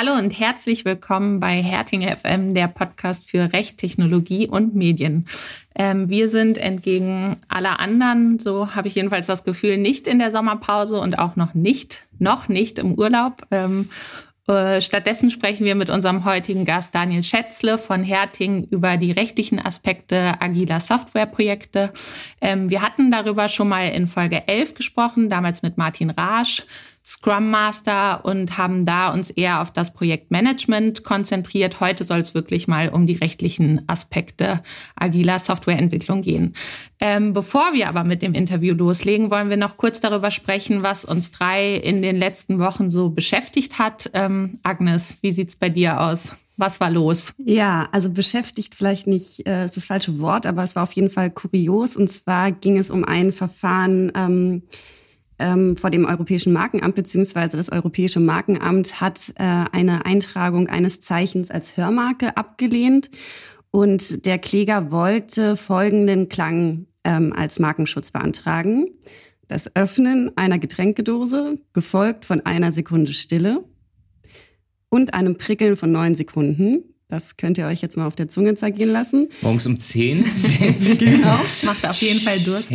Hallo und herzlich willkommen bei Herting FM, der Podcast für Recht, Technologie und Medien. Ähm, wir sind entgegen aller anderen, so habe ich jedenfalls das Gefühl, nicht in der Sommerpause und auch noch nicht, noch nicht im Urlaub. Ähm, äh, stattdessen sprechen wir mit unserem heutigen Gast Daniel Schätzle von Herting über die rechtlichen Aspekte agiler Softwareprojekte. Ähm, wir hatten darüber schon mal in Folge 11 gesprochen, damals mit Martin Rasch. Scrum Master und haben da uns eher auf das Projektmanagement konzentriert. Heute soll es wirklich mal um die rechtlichen Aspekte agiler Softwareentwicklung gehen. Ähm, bevor wir aber mit dem Interview loslegen, wollen wir noch kurz darüber sprechen, was uns drei in den letzten Wochen so beschäftigt hat. Ähm, Agnes, wie sieht's bei dir aus? Was war los? Ja, also beschäftigt vielleicht nicht äh, ist das falsche Wort, aber es war auf jeden Fall kurios. Und zwar ging es um ein Verfahren, ähm, ähm, vor dem Europäischen Markenamt beziehungsweise das Europäische Markenamt hat äh, eine Eintragung eines Zeichens als Hörmarke abgelehnt und der Kläger wollte folgenden Klang ähm, als Markenschutz beantragen. Das Öffnen einer Getränkedose, gefolgt von einer Sekunde Stille und einem Prickeln von neun Sekunden. Das könnt ihr euch jetzt mal auf der Zunge zergehen lassen. Morgens um zehn. genau. Macht auf jeden Fall Durst.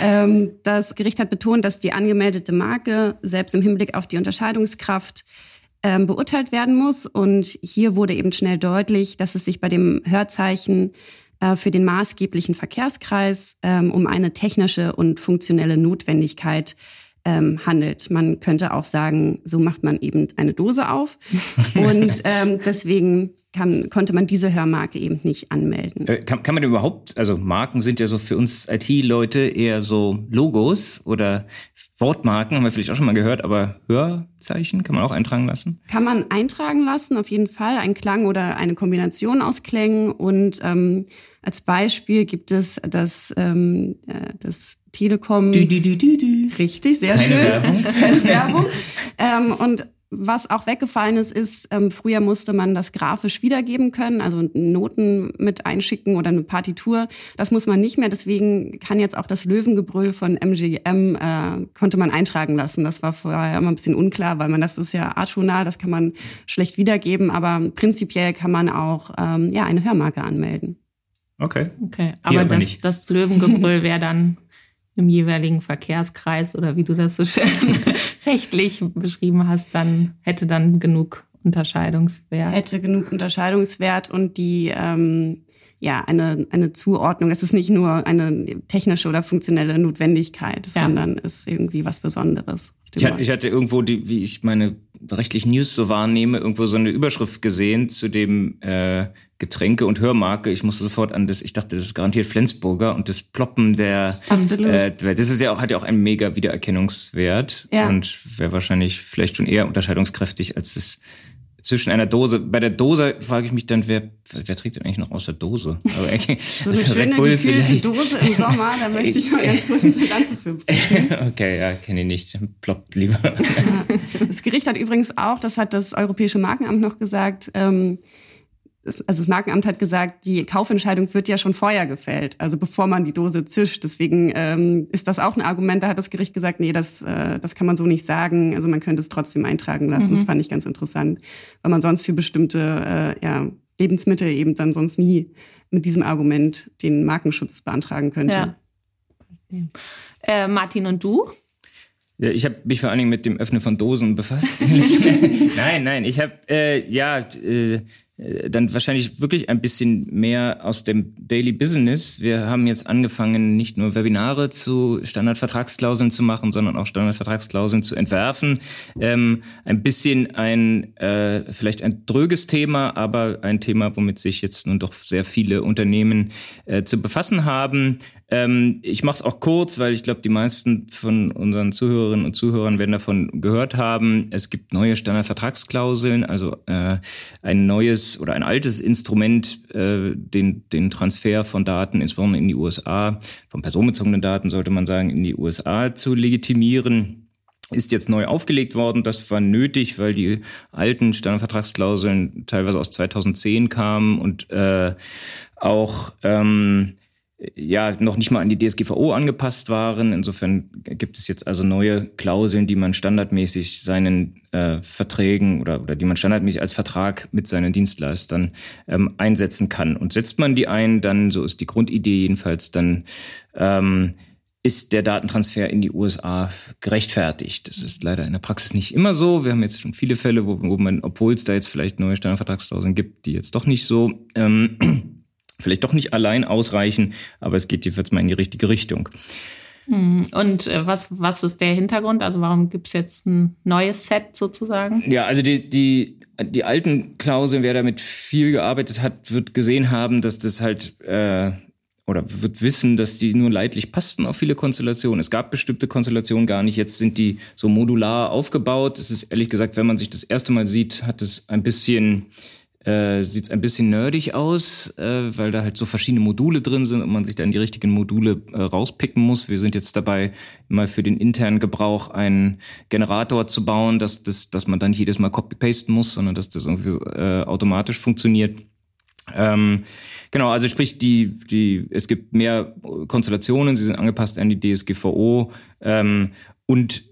Ähm, das Gericht hat betont, dass die angemeldete Marke selbst im Hinblick auf die Unterscheidungskraft ähm, beurteilt werden muss. Und hier wurde eben schnell deutlich, dass es sich bei dem Hörzeichen äh, für den maßgeblichen Verkehrskreis ähm, um eine technische und funktionelle Notwendigkeit ähm, handelt. Man könnte auch sagen, so macht man eben eine Dose auf. Und ähm, deswegen kann, konnte man diese Hörmarke eben nicht anmelden. Äh, kann, kann man überhaupt, also Marken sind ja so für uns IT-Leute eher so Logos oder Wortmarken, haben wir vielleicht auch schon mal gehört, aber Hörzeichen kann man auch eintragen lassen? Kann man eintragen lassen, auf jeden Fall. Ein Klang oder eine Kombination aus Klängen. Und ähm, als Beispiel gibt es das, ähm, äh, das Telekom. Du, du, du, du, du. Richtig, sehr Keine schön. Werbung. Keine Werbung. ähm, und was auch weggefallen ist, ist, ähm, früher musste man das grafisch wiedergeben können, also Noten mit einschicken oder eine Partitur. Das muss man nicht mehr. Deswegen kann jetzt auch das Löwengebrüll von MGM äh, konnte man eintragen lassen. Das war vorher immer ein bisschen unklar, weil man das ist ja atonal, das kann man schlecht wiedergeben. Aber prinzipiell kann man auch ähm, ja eine Hörmarke anmelden. Okay. Okay, aber aber das, nicht. das Löwengebrüll wäre dann im jeweiligen Verkehrskreis oder wie du das so schön rechtlich beschrieben hast, dann hätte dann genug Unterscheidungswert. Hätte genug Unterscheidungswert und die ähm, ja eine eine Zuordnung. Es ist nicht nur eine technische oder funktionelle Notwendigkeit, Ja. sondern ist irgendwie was Besonderes. Ich hatte, ich hatte irgendwo, die, wie ich meine rechtlichen News so wahrnehme, irgendwo so eine Überschrift gesehen zu dem äh, Getränke- und Hörmarke. Ich musste sofort an das, ich dachte, das ist garantiert Flensburger und das Ploppen der, Absolut. äh, das ist ja auch, hat ja auch einen mega Wiedererkennungswert Ja. und wäre wahrscheinlich vielleicht schon eher unterscheidungskräftig als das zwischen einer Dose. Bei der Dose frage ich mich dann, wer, wer trägt denn eigentlich noch aus der Dose? Aber, okay, So eine also schöne gekühlte. Dose im Sommer, da möchte ich mal ganz kurz für brechen. okay, ja, kenne ich nicht. Ploppt lieber. Das Gericht hat übrigens auch, das hat das Europäische Markenamt noch gesagt, ähm, also das Markenamt hat gesagt, die Kaufentscheidung wird ja schon vorher gefällt, also bevor man die Dose zischt. Deswegen ähm, ist das auch ein Argument. Da hat das Gericht gesagt, nee, das, äh, das kann man so nicht sagen. Also man könnte es trotzdem eintragen lassen. Das fand ich ganz interessant, weil man sonst für bestimmte äh, ja, Lebensmittel eben dann sonst nie mit diesem Argument den Markenschutz beantragen könnte. Ja. Äh, Martin und du? Ja, ich habe mich vor allen Dingen mit dem Öffnen von Dosen befasst. nein, nein, ich habe äh, ja äh, dann wahrscheinlich wirklich ein bisschen mehr aus dem Daily Business. Wir haben jetzt angefangen, nicht nur Webinare zu Standardvertragsklauseln zu machen, sondern auch Standardvertragsklauseln zu entwerfen. Ähm, ein bisschen ein äh, vielleicht ein dröges Thema, aber ein Thema, womit sich jetzt nun doch sehr viele Unternehmen äh, zu befassen haben. Ähm, ich mache es auch kurz, weil ich glaube, die meisten von unseren Zuhörerinnen und Zuhörern werden davon gehört haben. Es gibt neue Standardvertragsklauseln, also äh, ein neues oder ein altes Instrument, äh, den, den Transfer von Daten, insbesondere in die USA, von personenbezogenen Daten sollte man sagen, in die USA zu legitimieren ist jetzt neu aufgelegt worden. Das war nötig, weil die alten Standardvertragsklauseln teilweise aus 2010 kamen und äh, auch ähm, ja noch nicht mal an die DSGVO angepasst waren. Insofern gibt es jetzt also neue Klauseln, die man standardmäßig seinen äh, Verträgen oder, oder die man standardmäßig als Vertrag mit seinen Dienstleistern ähm, einsetzen kann. Und setzt man die ein, dann, so ist die Grundidee jedenfalls, dann ähm, ist der Datentransfer in die USA gerechtfertigt. Das ist leider in der Praxis nicht immer so. Wir haben jetzt schon viele Fälle, wo, wo man, obwohl es da jetzt vielleicht neue Standardvertragsklauseln gibt, die jetzt doch nicht so ähm, vielleicht doch nicht allein ausreichen, aber es geht jedenfalls mal in die richtige Richtung. Hm, und äh, was, was ist der Hintergrund? Also warum gibt es jetzt ein neues Set sozusagen? Ja, also die, die, die alten Klauseln, wer damit viel gearbeitet hat, wird gesehen haben, dass das halt äh, oder wird wissen, dass die nur leidlich passten auf viele Konstellationen. Es gab bestimmte Konstellationen gar nicht. Jetzt sind die so modular aufgebaut. Es ist ehrlich gesagt, wenn man sich das erste Mal sieht, hat es ein bisschen äh, sieht es ein bisschen nerdig aus, äh, weil da halt so verschiedene Module drin sind und man sich dann die richtigen Module äh, rauspicken muss. Wir sind jetzt dabei, mal für den internen Gebrauch einen Generator zu bauen, dass, das, dass man dann nicht jedes Mal copy-pasten muss, sondern dass das irgendwie äh, automatisch funktioniert. Ähm, genau, also sprich, die, die, es gibt mehr Konstellationen, sie sind angepasst an die DSGVO ähm, und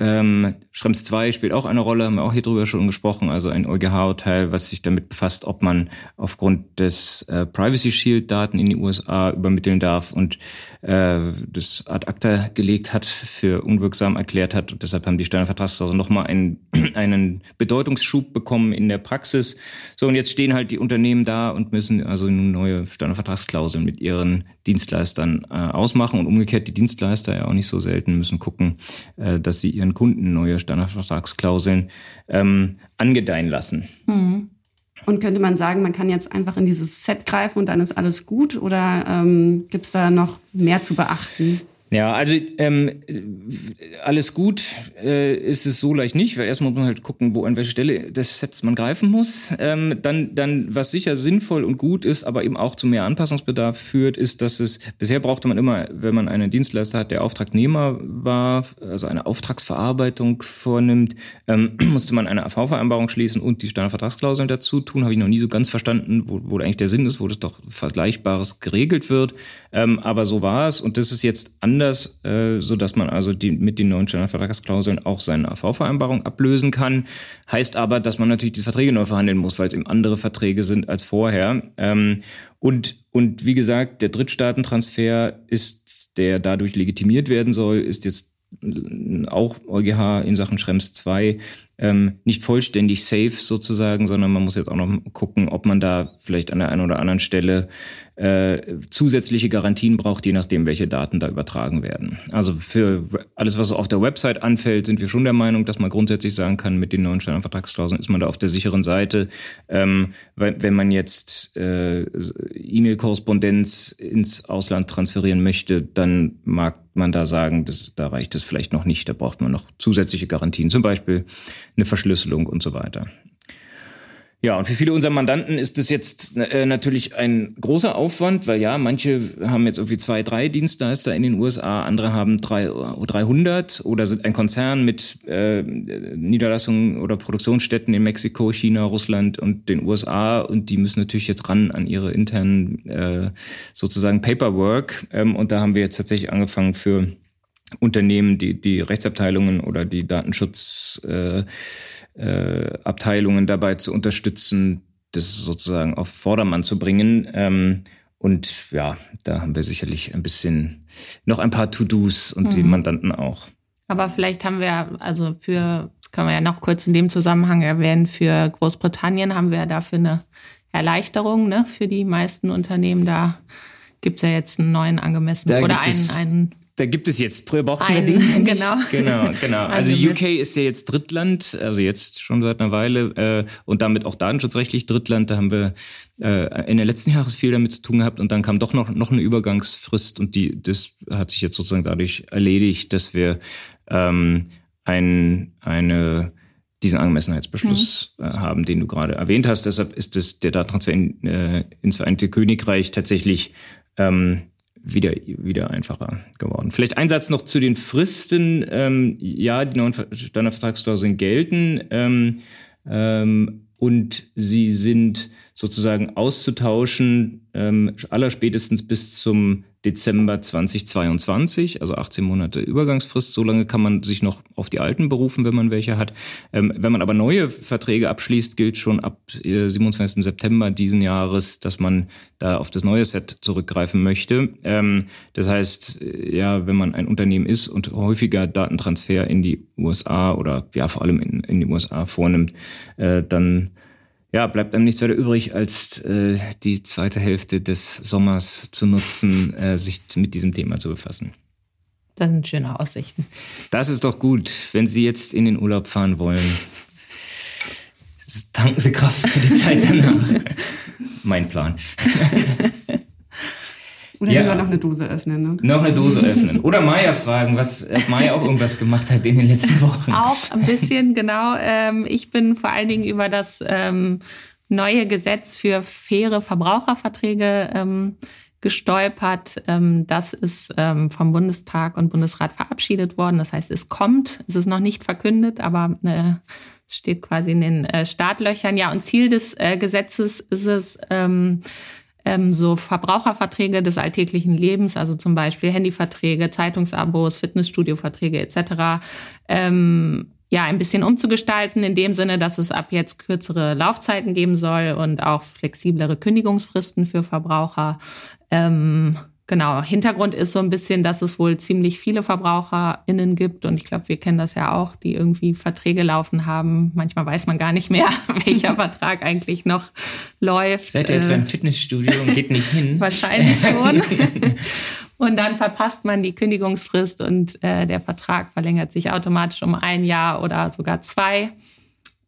ähm, Schrems 2 spielt auch eine Rolle, haben wir auch hier drüber schon gesprochen, also ein EuGH-Urteil, was sich damit befasst, ob man aufgrund des äh, Privacy Shield Daten in die USA übermitteln darf und äh, das ad acta gelegt hat, für unwirksam erklärt hat. Und deshalb haben die Steuervertragsklauseln nochmal einen, einen Bedeutungsschub bekommen in der Praxis. So, und jetzt stehen halt die Unternehmen da und müssen also nun neue Steuervertragsklauseln mit ihren Dienstleistern äh, ausmachen und umgekehrt die Dienstleister ja auch nicht so selten müssen gucken, äh, dass sie ihren ihren Kunden neue Standardvertragsklauseln ähm, angedeihen lassen. Mhm. Und könnte man sagen, man kann jetzt einfach in dieses Set greifen und dann ist alles gut oder ähm, gibt es da noch mehr zu beachten? Ja, also ähm, alles gut äh, ist es so leicht nicht, weil erstmal muss man halt gucken, wo an welcher Stelle des Sets man greifen muss. Ähm, dann, dann, was sicher sinnvoll und gut ist, aber eben auch zu mehr Anpassungsbedarf führt, ist, dass es bisher brauchte man immer, wenn man einen Dienstleister hat, der Auftragnehmer war, also eine Auftragsverarbeitung vornimmt, ähm, musste man eine AV-Vereinbarung schließen und die Standardvertragsklauseln dazu tun. Habe ich noch nie so ganz verstanden, wo, wo eigentlich der Sinn ist, wo das doch Vergleichbares geregelt wird. Ähm, aber so war es und das ist jetzt anders anders, äh, so dass man also die, mit den neuen Standardvertragsklauseln auch seine AV-Vereinbarung ablösen kann. Heißt aber, dass man natürlich die Verträge neu verhandeln muss, weil es eben andere Verträge sind als vorher. Ähm, und, und wie gesagt, der Drittstaatentransfer ist, der dadurch legitimiert werden soll, ist jetzt auch EuGH in Sachen Schrems 2 ähm, nicht vollständig safe sozusagen, sondern man muss jetzt auch noch gucken, ob man da vielleicht an der einen oder anderen Stelle äh, zusätzliche Garantien braucht, je nachdem, welche Daten da übertragen werden. Also für alles, was auf der Website anfällt, sind wir schon der Meinung, dass man grundsätzlich sagen kann, mit den neuen Standardvertragsklauseln ist man da auf der sicheren Seite. Ähm, wenn man jetzt äh, E-Mail-Korrespondenz ins Ausland transferieren möchte, dann mag man da sagen, dass, da reicht es vielleicht noch nicht, da braucht man noch zusätzliche Garantien, zum Beispiel eine Verschlüsselung und so weiter. Ja, und für viele unserer Mandanten ist das jetzt äh, natürlich ein großer Aufwand, weil ja, manche haben jetzt irgendwie zwei, drei Dienstleister in den USA, andere haben drei, 300 oder sind ein Konzern mit äh, Niederlassungen oder Produktionsstätten in Mexiko, China, Russland und den USA und die müssen natürlich jetzt ran an ihre internen äh, sozusagen Paperwork ähm, und da haben wir jetzt tatsächlich angefangen für Unternehmen, die, die Rechtsabteilungen oder die Datenschutz äh, äh, dabei zu unterstützen, das sozusagen auf Vordermann zu bringen. Ähm, und ja, da haben wir sicherlich ein bisschen noch ein paar To-Dos und mhm. die Mandanten auch. Aber vielleicht haben wir, also für, das können wir ja noch kurz in dem Zusammenhang erwähnen, für Großbritannien haben wir dafür eine Erleichterung ne, für die meisten Unternehmen. Da gibt es ja jetzt einen neuen angemessenen da oder einen, einen da gibt es jetzt, früher brauchten wir den. Genau. Genau, genau. Also, also UK ist ja jetzt Drittland, also jetzt schon seit einer Weile äh, und damit auch datenschutzrechtlich Drittland. Da haben wir äh, in den letzten Jahren viel damit zu tun gehabt und dann kam doch noch, noch eine Übergangsfrist und die, das hat sich jetzt sozusagen dadurch erledigt, dass wir ähm, ein, eine diesen Angemessenheitsbeschluss mhm. äh, haben, den du gerade erwähnt hast. Deshalb ist das, der Datentransfer in, äh, ins Vereinigte Königreich tatsächlich ähm, wieder, wieder einfacher geworden. Vielleicht ein Satz noch zu den Fristen. Ähm, ja, die neuen Standardvertragsklauseln gelten ähm, ähm, und sie sind sozusagen auszutauschen, ähm, allerspätestens bis zum Dezember 2022, also 18 Monate Übergangsfrist. So lange kann man sich noch auf die alten berufen, wenn man welche hat. Ähm, wenn man aber neue Verträge abschließt, gilt schon ab äh, 27. September diesen Jahres, dass man da auf das neue Set zurückgreifen möchte. Ähm, das heißt, äh, ja, wenn man ein Unternehmen ist und häufiger Datentransfer in die USA oder ja vor allem in, in die USA vornimmt, äh, dann ja, bleibt einem nichts weiter übrig, als äh, die zweite Hälfte des Sommers zu nutzen, äh, sich mit diesem Thema zu befassen. Das sind schöne Aussichten. Das ist doch gut, wenn Sie jetzt in den Urlaub fahren wollen. Tanken Sie Kraft für die Zeit danach. mein Plan. Oder ja. lieber noch eine Dose öffnen. Ne? Noch eine Dose öffnen. Oder Maya fragen, was Maya auch irgendwas gemacht hat in den letzten Wochen. Auch ein bisschen, genau. Ähm, ich bin vor allen Dingen über das ähm, neue Gesetz für faire Verbraucherverträge ähm, gestolpert. Ähm, das ist ähm, vom Bundestag und Bundesrat verabschiedet worden. Das heißt, es kommt. Es ist noch nicht verkündet, aber äh, es steht quasi in den äh, Startlöchern. Ja, und Ziel des äh, Gesetzes ist es, ähm, so Verbraucherverträge des alltäglichen Lebens, also zum Beispiel Handyverträge, Zeitungsabos, Fitnessstudioverträge etc. Ähm, ja, ein bisschen umzugestalten, in dem Sinne, dass es ab jetzt kürzere Laufzeiten geben soll und auch flexiblere Kündigungsfristen für Verbraucher. Ähm, Genau, Hintergrund ist so ein bisschen, dass es wohl ziemlich viele VerbraucherInnen gibt und ich glaube, wir kennen das ja auch, die irgendwie Verträge laufen haben. Manchmal weiß man gar nicht mehr, welcher Vertrag eigentlich noch läuft. Seid ihr etwa im äh, Fitnessstudio und geht nicht hin? Wahrscheinlich schon. und dann verpasst man die Kündigungsfrist und äh, der Vertrag verlängert sich automatisch um ein Jahr oder sogar zwei.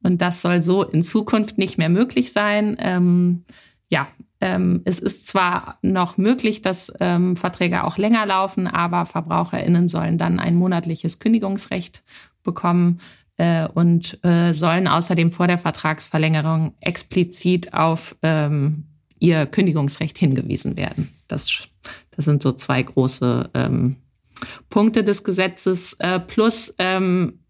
Und das soll so in Zukunft nicht mehr möglich sein. Ähm, ja, ähm, es ist zwar noch möglich, dass ähm, Verträge auch länger laufen, aber VerbraucherInnen sollen dann ein monatliches Kündigungsrecht bekommen äh, und äh, sollen außerdem vor der Vertragsverlängerung explizit auf ähm, ihr Kündigungsrecht hingewiesen werden. Das, das sind so zwei große ähm, Punkte des Gesetzes. Äh, plus ähm,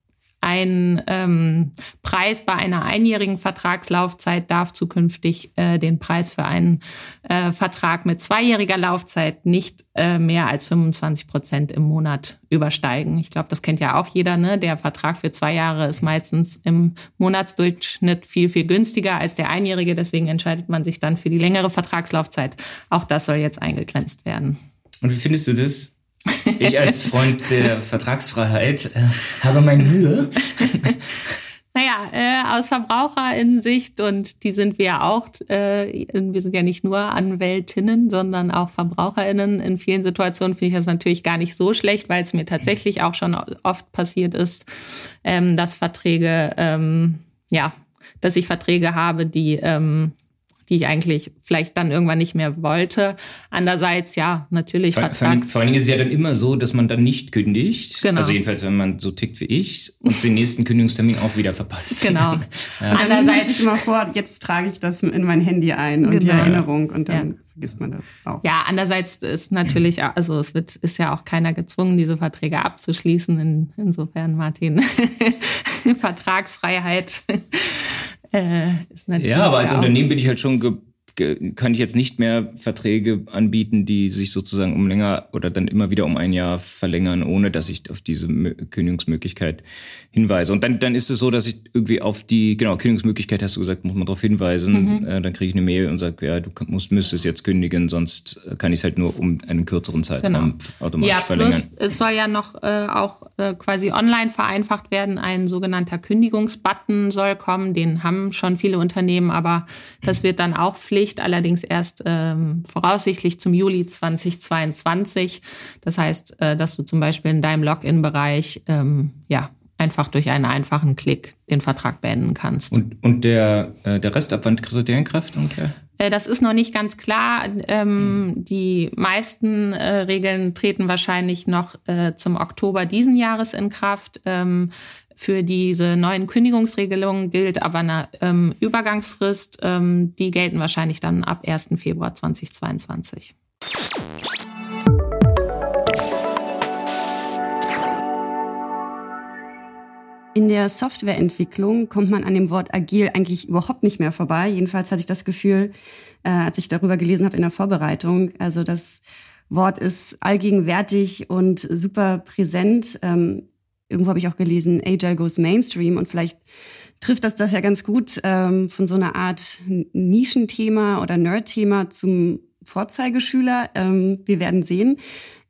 ein ähm, Preis bei einer einjährigen Vertragslaufzeit darf zukünftig äh, den Preis für einen äh, Vertrag mit zweijähriger Laufzeit nicht äh, mehr als 25 Prozent im Monat übersteigen. Ich glaube, das kennt ja auch jeder. Ne? Der Vertrag für zwei Jahre ist meistens im Monatsdurchschnitt viel, viel günstiger als der einjährige. Deswegen entscheidet man sich dann für die längere Vertragslaufzeit. Auch das soll jetzt eingegrenzt werden. Und wie findest du das? Ich als Freund der Vertragsfreiheit äh, habe meine Mühe. Naja, äh, aus Verbraucherinnensicht, und die sind wir ja auch, äh, wir sind ja nicht nur Anwältinnen, sondern auch VerbraucherInnen. In vielen Situationen finde ich das natürlich gar nicht so schlecht, weil es mir tatsächlich auch schon oft passiert ist, ähm, dass Verträge, ähm, ja, dass ich Verträge habe, die ähm, die ich eigentlich vielleicht dann irgendwann nicht mehr wollte. Andererseits, ja, natürlich. Vor, vor, allen, vor allen Dingen ist es ja dann immer so, dass man dann nicht kündigt. Genau. Also jedenfalls, wenn man so tickt wie ich und den nächsten Kündigungstermin auch wieder verpasst. Genau. ja. Andererseits ich immer vor, jetzt trage ich das in mein Handy ein und genau. die Erinnerung und dann ja. vergisst man das auch. Ja, andererseits ist natürlich, also es wird, ist ja auch keiner gezwungen, diese Verträge abzuschließen. In, insofern, Martin, Vertragsfreiheit äh, ist natürlich. Ja, aber als Unternehmen bin ich halt schon kann ich jetzt nicht mehr Verträge anbieten, die sich sozusagen um länger oder dann immer wieder um ein Jahr verlängern, ohne dass ich auf diese Kündigungsmöglichkeit hinweise. Und dann, dann ist es so, dass ich irgendwie auf die, genau, Kündigungsmöglichkeit hast du gesagt, muss man darauf hinweisen. Mhm. Äh, dann kriege ich eine Mail und sage, ja, du musst, müsstest jetzt kündigen, sonst kann ich es halt nur um einen kürzeren Zeitraum genau. automatisch ja, verlängern. Plus, es soll ja noch äh, auch äh, quasi online vereinfacht werden. Ein sogenannter Kündigungsbutton soll kommen. Den haben schon viele Unternehmen, aber das wird dann auch Pflicht Pflicht, allerdings erst ähm, voraussichtlich zum Juli 2022. Das heißt, äh, dass du zum Beispiel in deinem Login-Bereich ähm, ja einfach durch einen einfachen Klick den Vertrag beenden kannst. Und, und der, äh, der Rest, ab wann tritt der in Kraft ungefähr? Äh, das ist noch nicht ganz klar. Ähm, die meisten äh, Regeln treten wahrscheinlich noch äh, zum Oktober diesen Jahres in Kraft. Ähm, für diese neuen Kündigungsregelungen gilt aber eine ähm, Übergangsfrist. Ähm, die gelten wahrscheinlich dann ab 1. Februar 2022. In der Softwareentwicklung kommt man an dem Wort agil eigentlich überhaupt nicht mehr vorbei. Jedenfalls hatte ich das Gefühl, äh, als ich darüber gelesen habe in der Vorbereitung. Also das Wort ist allgegenwärtig und super präsent. Ähm, irgendwo habe ich auch gelesen, Agile goes Mainstream und vielleicht trifft das das ja ganz gut ähm, von so einer Art Nischenthema oder Nerdthema zum Vorzeigeschüler. Ähm, wir werden sehen.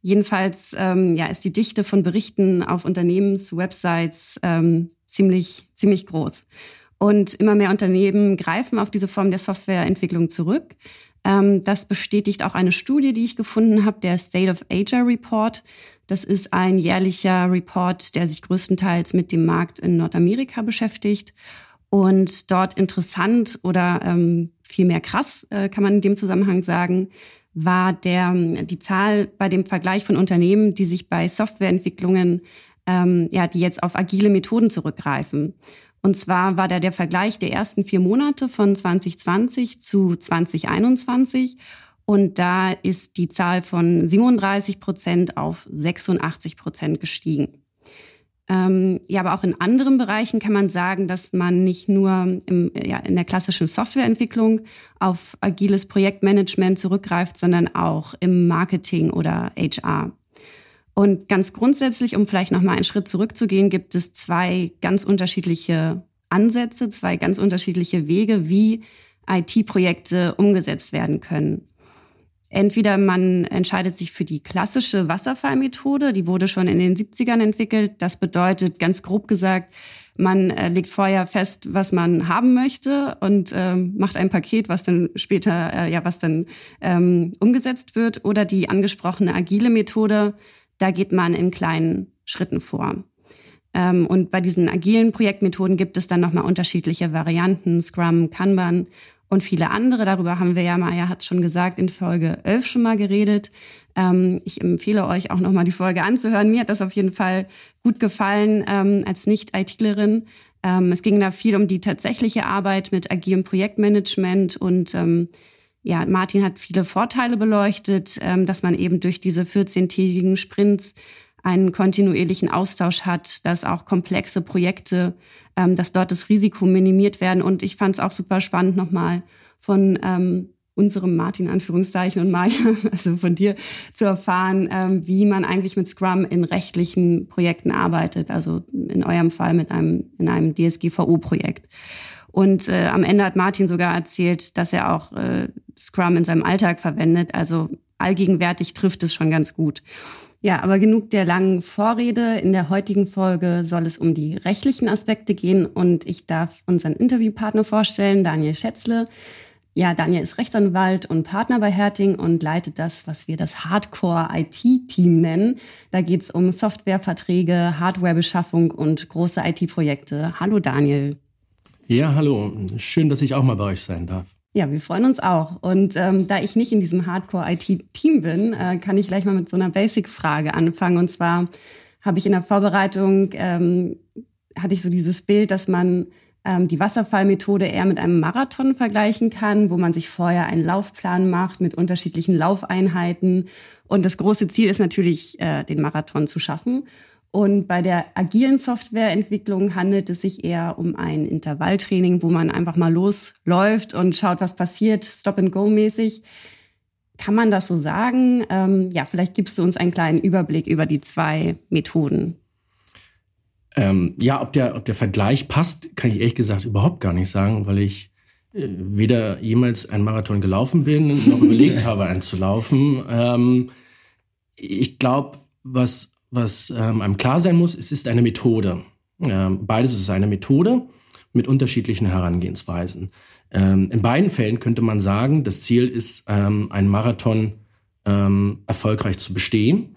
Jedenfalls ähm, ja, ist die Dichte von Berichten auf Unternehmenswebsites ähm, ziemlich, ziemlich groß. Und immer mehr Unternehmen greifen auf diese Form der Softwareentwicklung zurück. Ähm, das bestätigt auch eine Studie, die ich gefunden habe, der State of Asia Report. Das ist ein jährlicher Report, der sich größtenteils mit dem Markt in Nordamerika beschäftigt. Und dort interessant oder ähm, vielmehr krass, äh, kann man in dem Zusammenhang sagen, war der, die Zahl bei dem Vergleich von Unternehmen, die sich bei Softwareentwicklungen, ähm, ja, die jetzt auf agile Methoden zurückgreifen. Und zwar war da der Vergleich der ersten vier Monate von 2020 zu 2021. Und da ist die Zahl von 37 Prozent auf 86 Prozent gestiegen. Ähm, ja, aber auch in anderen Bereichen kann man sagen, dass man nicht nur im, ja, in der klassischen Softwareentwicklung auf agiles Projektmanagement zurückgreift, sondern auch im Marketing oder HR. Und ganz grundsätzlich, um vielleicht noch mal einen Schritt zurückzugehen, gibt es zwei ganz unterschiedliche Ansätze, zwei ganz unterschiedliche Wege, wie IT-Projekte umgesetzt werden können. Entweder man entscheidet sich für die klassische Wasserfallmethode, die wurde schon in den 70ern entwickelt. Das bedeutet ganz grob gesagt, man äh, legt vorher fest, was man haben möchte und ähm, macht ein Paket, was dann später, äh, ja, was dann ähm, umgesetzt wird. Oder die angesprochene agile Methode, da geht man in kleinen Schritten vor. Ähm, und bei diesen agilen Projektmethoden gibt es dann nochmal unterschiedliche Varianten, Scrum, Kanban und viele andere. Darüber haben wir ja, Maja hat es schon gesagt, in Folge 11 schon mal geredet. Ähm, ich empfehle euch auch nochmal die Folge anzuhören. Mir hat das auf jeden Fall gut gefallen ähm, als Nicht-ITlerin. Ähm, es ging da viel um die tatsächliche Arbeit mit agilem Projektmanagement und ähm, ja, Martin hat viele Vorteile beleuchtet, ähm, dass man eben durch diese 14-tägigen Sprints einen kontinuierlichen Austausch hat, dass auch komplexe Projekte, ähm, dass dort das Risiko minimiert werden. Und ich fand es auch super spannend, nochmal von ähm, unserem Martin Anführungszeichen und Maya, also von dir zu erfahren, ähm, wie man eigentlich mit Scrum in rechtlichen Projekten arbeitet. Also in eurem Fall mit einem, in einem DSGVO-Projekt. Und äh, am Ende hat Martin sogar erzählt, dass er auch äh, Scrum in seinem Alltag verwendet. Also allgegenwärtig trifft es schon ganz gut. Ja, aber genug der langen Vorrede. In der heutigen Folge soll es um die rechtlichen Aspekte gehen und ich darf unseren Interviewpartner vorstellen, Daniel Schätzle. Ja, Daniel ist Rechtsanwalt und Partner bei Herting und leitet das, was wir das Hardcore-IT-Team nennen. Da geht's um Softwareverträge, Hardwarebeschaffung und große IT-Projekte. Hallo Daniel. Ja, hallo. Schön, dass ich auch mal bei euch sein darf. Ja, wir freuen uns auch. Und ähm, da ich nicht in diesem Hardcore-IT-Team bin, äh, kann ich gleich mal mit so einer Basic-Frage anfangen. Und zwar habe ich in der Vorbereitung, ähm, hatte ich so dieses Bild, dass man ähm, die Wasserfallmethode eher mit einem Marathon vergleichen kann, wo man sich vorher einen Laufplan macht mit unterschiedlichen Laufeinheiten. Und das große Ziel ist natürlich, äh, den Marathon zu schaffen. Und bei der agilen Softwareentwicklung handelt es sich eher um ein Intervalltraining, wo man einfach mal losläuft und schaut, was passiert, Stop-and-Go-mäßig. Kann man das so sagen? Ähm, ja, vielleicht gibst du uns einen kleinen Überblick über die zwei Methoden. Ähm, ja, ob der, ob der Vergleich passt, kann ich ehrlich gesagt überhaupt gar nicht sagen, weil ich äh, weder jemals einen Marathon gelaufen bin, noch überlegt habe, einen zu laufen. Ähm, ich glaube, was was ähm, einem klar sein muss, es ist eine Methode. Ähm, beides ist eine Methode mit unterschiedlichen Herangehensweisen. Ähm, in beiden Fällen könnte man sagen, das Ziel ist, ähm, einen Marathon ähm, erfolgreich zu bestehen.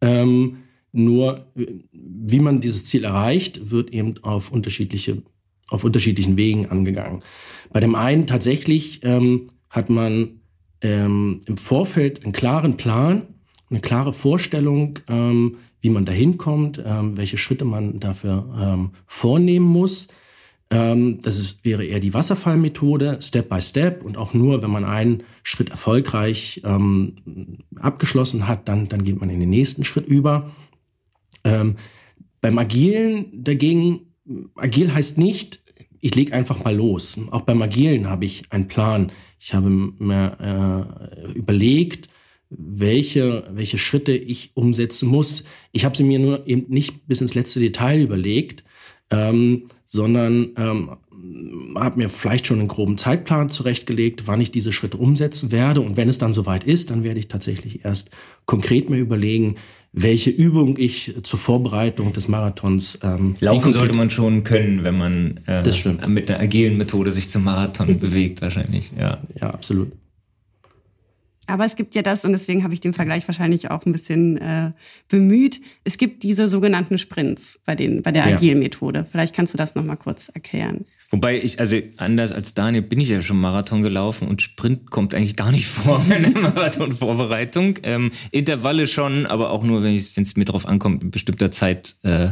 Ähm, nur wie man dieses Ziel erreicht, wird eben auf unterschiedliche auf unterschiedlichen Wegen angegangen. Bei dem einen tatsächlich ähm, hat man im Vorfeld einen klaren Plan, eine klare Vorstellung, ähm, wie man dahin kommt, ähm, welche Schritte man dafür ähm, vornehmen muss. Ähm, das ist, wäre eher die Wasserfallmethode, Step by Step. Und auch nur, wenn man einen Schritt erfolgreich ähm, abgeschlossen hat, dann, dann geht man in den nächsten Schritt über. Ähm, Beim Agilen dagegen, agil heißt nicht, ich lege einfach mal los. Auch beim Agilen habe ich einen Plan. Ich habe mir äh, überlegt, welche, welche Schritte ich umsetzen muss. Ich habe sie mir nur eben nicht bis ins letzte Detail überlegt, ähm, sondern ähm, habe mir vielleicht schon einen groben Zeitplan zurechtgelegt, wann ich diese Schritte umsetzen werde. Und wenn es dann soweit ist, dann werde ich tatsächlich erst konkret mir überlegen, welche Übung ich zur Vorbereitung des Marathons. Ähm, Laufen sollte man schon können, wenn man äh, mit einer agilen Methode sich zum Marathon bewegt, wahrscheinlich. Ja, ja absolut. Aber es gibt ja das, und deswegen habe ich den Vergleich wahrscheinlich auch ein bisschen äh, bemüht. Es gibt diese sogenannten Sprints bei, den, bei der ja. agilen Methode. Vielleicht kannst du das nochmal kurz erklären. Wobei ich, also anders als Daniel bin ich ja schon Marathon gelaufen und Sprint kommt eigentlich gar nicht vor in der Marathonvorbereitung. Ähm, Intervalle schon, aber auch nur, wenn es mir drauf ankommt, in bestimmter Zeit äh,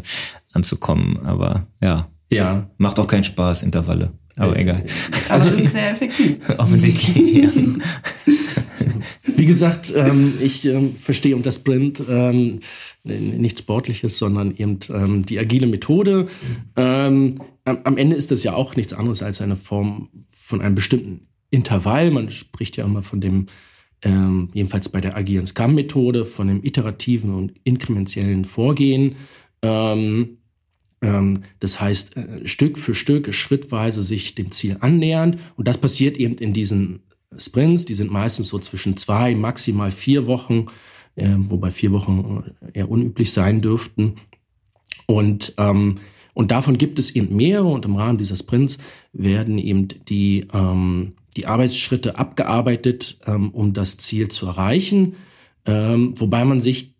anzukommen. Aber ja, ja, macht auch keinen Spaß, Intervalle. Aber egal. Also sind sehr effektiv. Offensichtlich, ja. Wie gesagt, ähm, ich ähm, verstehe unter Sprint ähm, nichts Sportliches, sondern eben ähm, die agile Methode. Ähm, am Ende ist das ja auch nichts anderes als eine Form von einem bestimmten Intervall. Man spricht ja immer von dem, ähm, jedenfalls bei der agilen Scrum-Methode, von dem iterativen und inkrementellen Vorgehen. Das heißt, äh, Stück für Stück, schrittweise sich dem Ziel annähernd. Und das passiert eben in diesen Sprints. Die sind meistens so zwischen zwei, maximal vier Wochen, äh, wobei vier Wochen eher unüblich sein dürften. Und, ähm, und davon gibt es eben mehrere und im Rahmen dieser Sprints werden eben die, ähm, die Arbeitsschritte abgearbeitet, ähm, um das Ziel zu erreichen. Ähm, wobei man sich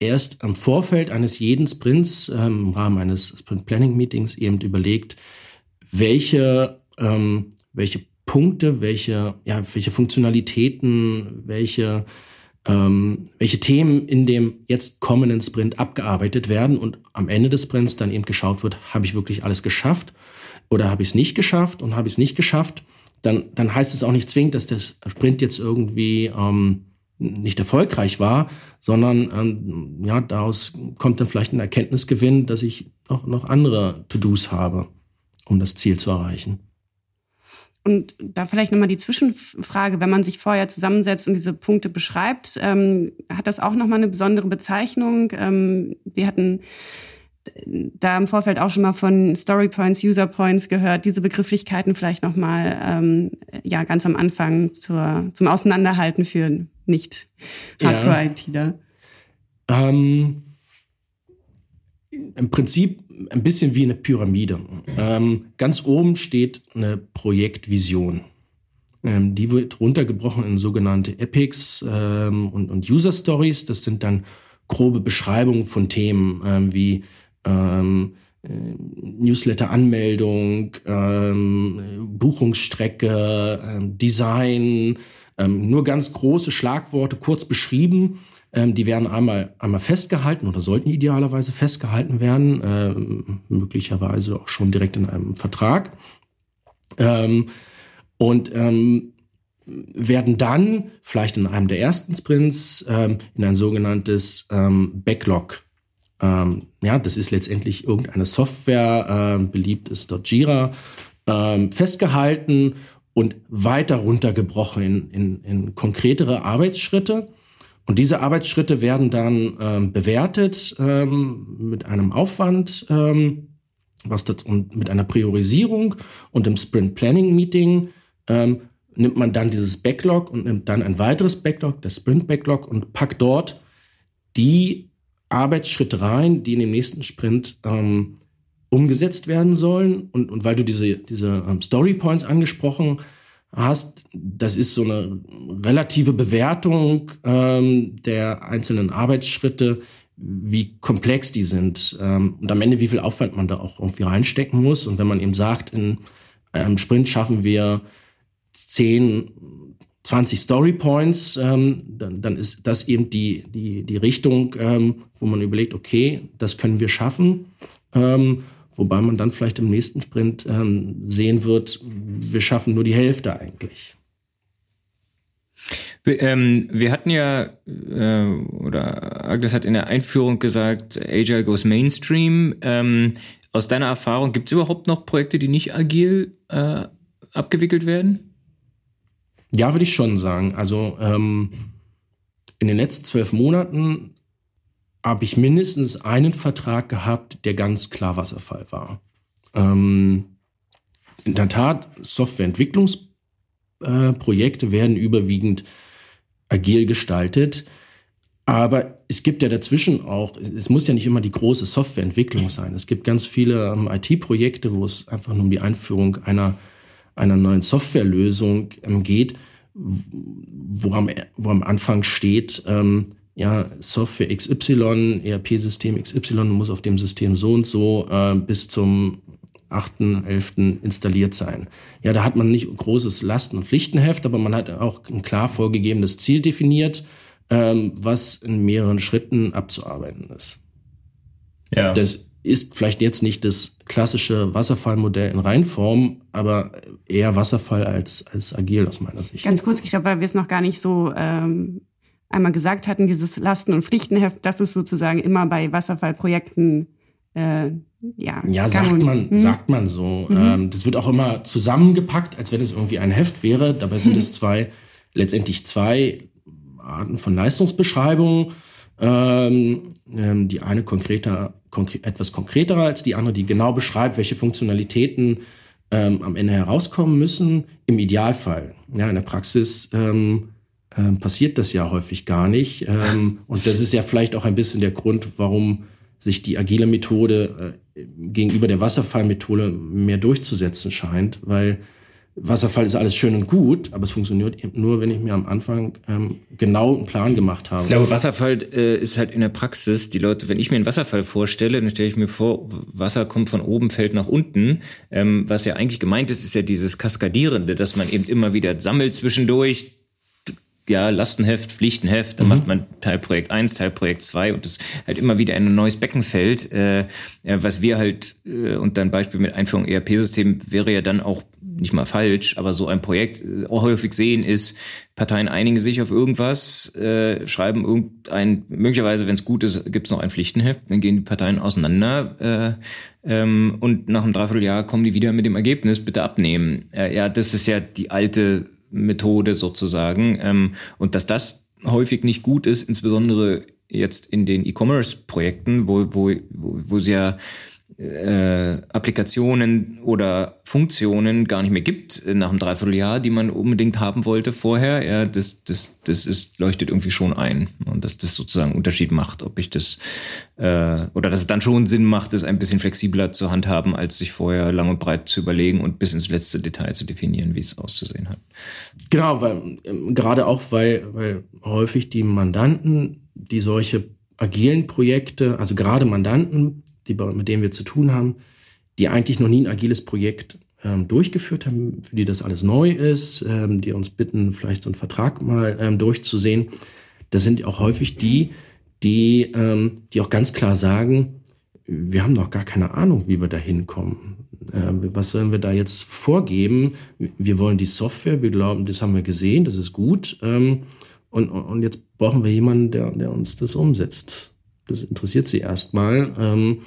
erst im Vorfeld eines jeden Sprints, ähm, im Rahmen eines Sprint Planning Meetings eben überlegt, welche, ähm, welche Punkte, welche, ja, welche Funktionalitäten, welche, ähm, welche Themen in dem jetzt kommenden Sprint abgearbeitet werden und am Ende des Sprints dann eben geschaut wird, habe ich wirklich alles geschafft oder habe ich es nicht geschafft und habe ich es nicht geschafft, dann, dann heißt es auch nicht zwingend, dass der Sprint jetzt irgendwie ähm, nicht erfolgreich war, sondern ähm, ja, daraus kommt dann vielleicht ein Erkenntnisgewinn, dass ich auch noch andere To-Dos habe, um das Ziel zu erreichen. Und da vielleicht nochmal die Zwischenfrage, wenn man sich vorher zusammensetzt und diese Punkte beschreibt, ähm, hat das auch nochmal eine besondere Bezeichnung? Ähm, wir hatten da im Vorfeld auch schon mal von Story Points, User Points gehört, diese Begrifflichkeiten vielleicht nochmal ähm, ja, ganz am Anfang zur, zum Auseinanderhalten für nicht Hardcore-ITler. Ja. Ähm, Im Prinzip ein bisschen wie eine Pyramide. Ähm, ganz oben steht eine Projektvision. Ähm, die wird runtergebrochen in sogenannte Epics ähm, und, und User Stories. Das sind dann grobe Beschreibungen von Themen ähm, wie ähm, äh, Newsletter-Anmeldung, ähm, Buchungsstrecke, Design, nur ganz große Schlagworte kurz beschrieben ähm, die werden einmal, einmal festgehalten oder sollten idealerweise festgehalten werden, äh, möglicherweise auch schon direkt in einem Vertrag. Ähm, und ähm, werden dann vielleicht in einem der ersten Sprints ähm, in ein sogenanntes ähm, Backlog. Ähm, ja, das ist letztendlich irgendeine Software, äh, beliebt ist dort Jira, ähm, festgehalten und weiter runtergebrochen in, in, in konkretere Arbeitsschritte. Und diese Arbeitsschritte werden dann ähm, bewertet ähm, mit einem Aufwand, ähm, was das, und mit einer Priorisierung und im Sprint Planning Meeting ähm, nimmt man dann dieses Backlog und nimmt dann ein weiteres Backlog, das Sprint Backlog und packt dort die Arbeitsschritte rein, die in dem nächsten Sprint ähm, umgesetzt werden sollen. Und, und weil du diese, diese ähm, Story Points angesprochen hast, hast, das ist so eine relative Bewertung ähm, der einzelnen Arbeitsschritte, wie komplex die sind ähm, und am Ende wie viel Aufwand man da auch irgendwie reinstecken muss. Und wenn man eben sagt, in einem Sprint schaffen wir 10, 20 Story Points, ähm, dann, dann ist das eben die, die, die Richtung, ähm, wo man überlegt, okay, das können wir schaffen. Ähm, Wobei man dann vielleicht im nächsten Sprint ähm, sehen wird, wir schaffen nur die Hälfte eigentlich. Wir, ähm, wir hatten ja, äh, oder Agnes hat in der Einführung gesagt, Agile goes Mainstream. Ähm, aus deiner Erfahrung, gibt es überhaupt noch Projekte, die nicht agil äh, abgewickelt werden? Ja, würde ich schon sagen. Also ähm, in den letzten zwölf Monaten habe ich mindestens einen Vertrag gehabt, der ganz klar Wasserfall war. Ähm, in der Tat, Softwareentwicklungsprojekte äh, werden überwiegend agil gestaltet. Aber es gibt ja dazwischen auch, es muss ja nicht immer die große Softwareentwicklung sein. Es gibt ganz viele ähm, IT-Projekte, wo es einfach nur um die Einführung einer, einer neuen Softwarelösung ähm, geht, wo am, wo am Anfang steht, ähm, ja, Software XY, ERP-System XY muss auf dem System so und so äh, bis zum 8.11. installiert sein. Ja, da hat man nicht großes Lasten- und Pflichtenheft, aber man hat auch ein klar vorgegebenes Ziel definiert ähm, was in mehreren Schritten abzuarbeiten ist. Ja. Das ist vielleicht jetzt nicht das klassische Wasserfallmodell in Reinform, aber eher Wasserfall als, als agil aus meiner Sicht. Ganz kurz, ich glaube, weil wir es noch gar nicht so ähm, einmal gesagt hatten, dieses Lasten- und Pflichtenheft, das ist sozusagen immer bei Wasserfallprojekten äh, ja, ja sagt man, hm? sagt man so. Mhm. Ähm, das wird auch immer zusammengepackt, als wenn es irgendwie ein Heft wäre. Dabei sind es zwei, letztendlich zwei Arten von Leistungsbeschreibungen. Ähm, ähm, die eine konkreter, konkre etwas konkreter als die andere, die genau beschreibt, welche Funktionalitäten ähm, am Ende herauskommen müssen. Im Idealfall. Ja, in der Praxis ähm, äh, passiert das ja häufig gar nicht. Ähm, und das ist ja vielleicht auch ein bisschen der Grund, warum sich die agile Methode äh, gegenüber der Wasserfallmethode mehr durchzusetzen scheint, weil Wasserfall ist alles schön und gut, aber es funktioniert nur, wenn ich mir am Anfang ähm, genau einen Plan gemacht habe. Ich glaube, Wasserfall äh, ist halt in der Praxis, die Leute, wenn ich mir einen Wasserfall vorstelle, dann stelle ich mir vor, Wasser kommt von oben, fällt nach unten. Ähm, was ja eigentlich gemeint ist, ist ja dieses Kaskadierende, dass man eben immer wieder sammelt zwischendurch, ja, Lastenheft, Pflichtenheft, dann mhm. macht man Teilprojekt 1, Teilprojekt 2 und das halt immer wieder in ein neues Becken fällt. Äh, was wir halt, äh, und dein Beispiel mit Einführung ERP-System wäre ja dann auch nicht mal falsch, aber so ein Projekt äh, auch häufig sehen ist, Parteien einigen sich auf irgendwas, äh, schreiben irgendein, möglicherweise, wenn es gut ist, gibt es noch ein Pflichtenheft, dann gehen die Parteien auseinander äh, ähm, und nach einem Dreivierteljahr kommen die wieder mit dem Ergebnis, bitte abnehmen. Äh, ja, das ist ja die alte Methode sozusagen. Ähm, und dass das häufig nicht gut ist, insbesondere jetzt in den E-Commerce-Projekten, wo, wo, wo, wo sie ja äh, Applikationen oder Funktionen gar nicht mehr gibt nach einem Dreivierteljahr, die man unbedingt haben wollte vorher, ja, das, das, das ist, leuchtet irgendwie schon ein. Und dass das sozusagen Unterschied macht, ob ich das, äh, oder dass es dann schon Sinn macht, es ein bisschen flexibler zu handhaben, als sich vorher lang und breit zu überlegen und bis ins letzte Detail zu definieren, wie es auszusehen hat. Genau, weil, ähm, gerade auch, weil, weil häufig die Mandanten, die solche agilen Projekte, also gerade Mandanten, die, mit denen wir zu tun haben, die eigentlich noch nie ein agiles Projekt ähm, durchgeführt haben, für die das alles neu ist, ähm, die uns bitten, vielleicht so einen Vertrag mal ähm, durchzusehen. Das sind auch häufig die, die, ähm, die auch ganz klar sagen, wir haben noch gar keine Ahnung, wie wir da hinkommen. Ähm, was sollen wir da jetzt vorgeben? Wir wollen die Software, wir glauben, das haben wir gesehen, das ist gut. Ähm, und, und jetzt brauchen wir jemanden, der, der uns das umsetzt. Das interessiert sie erstmal. Ähm,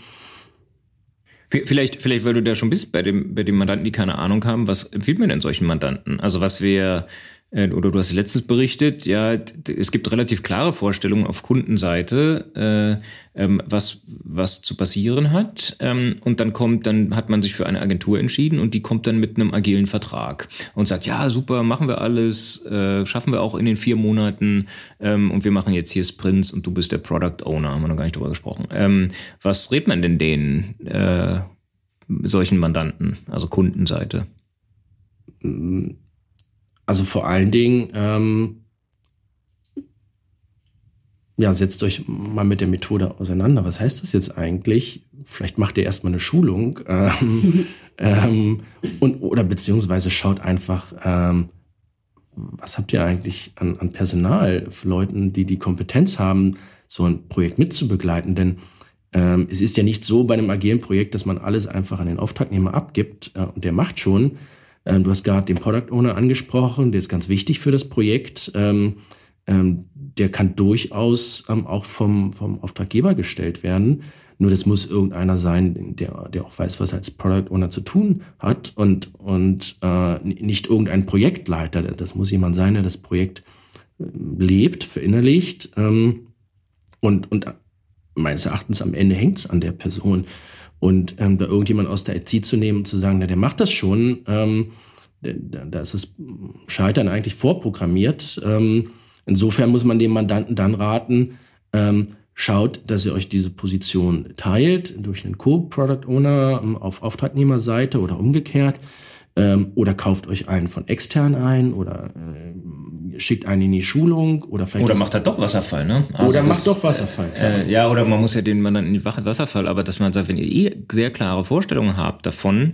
Vielleicht, vielleicht, weil du da schon bist bei dem, bei dem Mandanten, die keine Ahnung haben, was empfiehlt man denn solchen Mandanten? Also was wir oder du hast letztens berichtet, ja, es gibt relativ klare Vorstellungen auf Kundenseite, äh, ähm, was, was zu passieren hat. Ähm, und dann kommt, dann hat man sich für eine Agentur entschieden und die kommt dann mit einem agilen Vertrag und sagt, ja, super, machen wir alles, äh, schaffen wir auch in den vier Monaten ähm, und wir machen jetzt hier Sprints und du bist der Product Owner, haben wir noch gar nicht drüber gesprochen. Ähm, was redet man denn denen, äh, solchen Mandanten, also Kundenseite? Mm, also vor allen Dingen, ähm, ja, setzt euch mal mit der Methode auseinander. Was heißt das jetzt eigentlich? Vielleicht macht ihr erstmal eine Schulung ähm, ähm, und oder beziehungsweise schaut einfach, ähm, was habt ihr eigentlich an, an Personal für Leuten, die die Kompetenz haben, so ein Projekt mitzubegleiten? Denn ähm, es ist ja nicht so bei einem agilen Projekt, dass man alles einfach an den Auftragnehmer abgibt äh, und der macht schon, Ähm, du hast gerade den Product Owner angesprochen, der ist ganz wichtig für das Projekt. Ähm, ähm, der kann durchaus ähm, auch vom, vom Auftraggeber gestellt werden. Nur das muss irgendeiner sein, der, der auch weiß, was er als Product Owner zu tun hat und, und äh, nicht irgendein Projektleiter. Das muss jemand sein, der das Projekt äh, lebt, verinnerlicht. Ähm, und, und meines Erachtens am Ende hängt es an der Person. Und ähm, da irgendjemand aus der IT zu nehmen und zu sagen, na, der macht das schon, ähm, da, ist das Scheitern eigentlich vorprogrammiert. Ähm, insofern muss man dem Mandanten dann raten, ähm, schaut, dass ihr euch diese Position teilt durch einen Co-Product Owner ähm, auf Auftragnehmerseite oder umgekehrt. Ähm, oder kauft euch einen von extern ein oder äh, schickt einen in die Schulung oder vielleicht. Oder macht halt doch Wasserfall, ne? Also oder macht doch Wasserfall. Äh, ja, oder man muss ja den man dann in die Wache Wasserfall, aber dass man sagt, wenn ihr eh sehr klare Vorstellungen habt davon,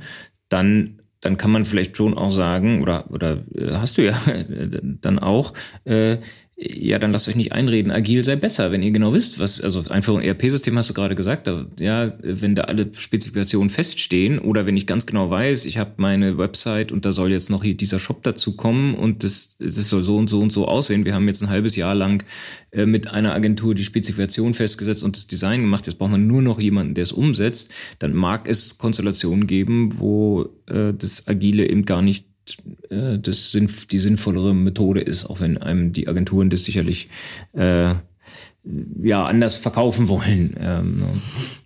dann dann kann man vielleicht schon auch sagen, oder, oder äh, hast du ja dann auch, äh, ja, dann lasst euch nicht einreden, agil sei besser, wenn ihr genau wisst, was, also Einführung ERP-System hast du gerade gesagt, da, ja, wenn da alle Spezifikationen feststehen oder wenn ich ganz genau weiß, ich habe meine Website und da soll jetzt noch hier dieser Shop dazu kommen und das, das soll so und so und so aussehen. Wir haben jetzt ein halbes Jahr lang äh, mit einer Agentur die Spezifikation festgesetzt und das Design gemacht. Jetzt braucht man nur noch jemanden, der es umsetzt. Dann mag es Konstellationen geben, wo äh, das Agile eben gar nicht äh, das sinnf die sinnvollere Methode ist, auch wenn einem die Agenturen das sicherlich äh, ja anders verkaufen wollen. Ähm, ne?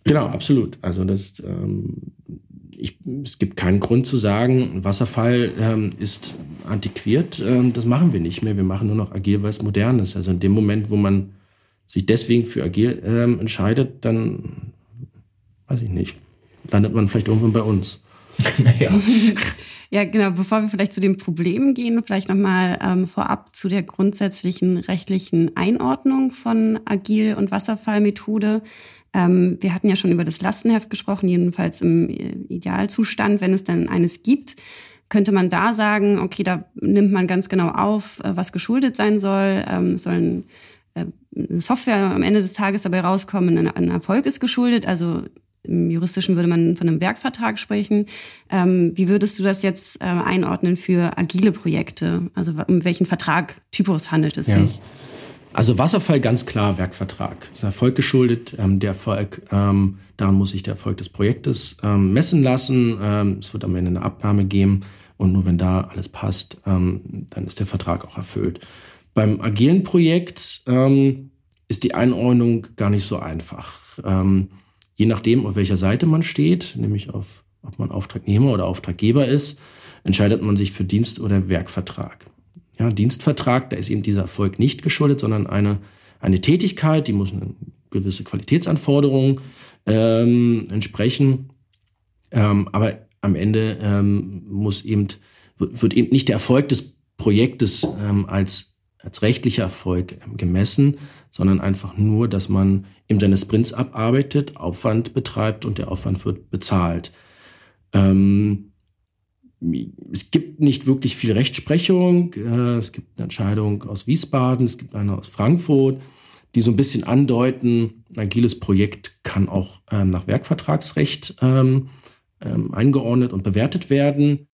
Genau, absolut. Also das ähm, ich, es gibt keinen Grund zu sagen, Wasserfall ähm, ist antiquiert. Ähm, das machen wir nicht mehr. Wir machen nur noch agil, weil es modern ist. Also in dem Moment, wo man sich deswegen für agil ähm, entscheidet, dann weiß ich nicht, landet man vielleicht irgendwann bei uns. naja. Ja, genau. Bevor wir vielleicht zu den Problemen gehen, vielleicht nochmal ähm, vorab zu der grundsätzlichen rechtlichen Einordnung von Agil- und Wasserfallmethode. Ähm, wir hatten ja schon über das Lastenheft gesprochen, jedenfalls im äh, Idealzustand, wenn es dann eines gibt. Könnte man da sagen, okay, da nimmt man ganz genau auf, äh, was geschuldet sein soll, ähm, sollen äh, Software am Ende des Tages dabei rauskommen, ein Erfolg ist geschuldet, also im Juristischen würde man von einem Werkvertrag sprechen. Ähm, wie würdest du das jetzt äh, einordnen für agile Projekte? Also um welchen Vertragtypus handelt es ja. sich? Also Wasserfall ganz klar Werkvertrag. Das ist Erfolg geschuldet. Ähm, der Erfolg, ähm, daran muss sich der Erfolg des Projektes ähm, messen lassen. Ähm, es wird am Ende eine Abnahme geben und nur wenn da alles passt, ähm, dann ist der Vertrag auch erfüllt. Beim agilen Projekt ist die Einordnung gar nicht so einfach. Ähm, je nachdem, auf welcher Seite man steht, nämlich auf, ob man Auftragnehmer oder Auftraggeber ist, entscheidet man sich für Dienst- oder Werkvertrag. Ja, Dienstvertrag, da ist eben dieser Erfolg nicht geschuldet, sondern eine, eine Tätigkeit, die muss eine gewisse Qualitätsanforderung ähm, entsprechen. Ähm, aber am Ende ähm, muss eben, wird eben nicht der Erfolg des Projektes ähm, als, als rechtlicher Erfolg gemessen, sondern einfach nur, dass man eben seine Sprints abarbeitet, Aufwand betreibt und der Aufwand wird bezahlt. Ähm, es gibt nicht wirklich viel Rechtsprechung. Äh, es gibt eine Entscheidung aus Wiesbaden, es gibt eine aus Frankfurt, die so ein bisschen andeuten, ein agiles Projekt kann auch ähm, nach Werkvertragsrecht ähm, ähm eingeordnet und bewertet werden.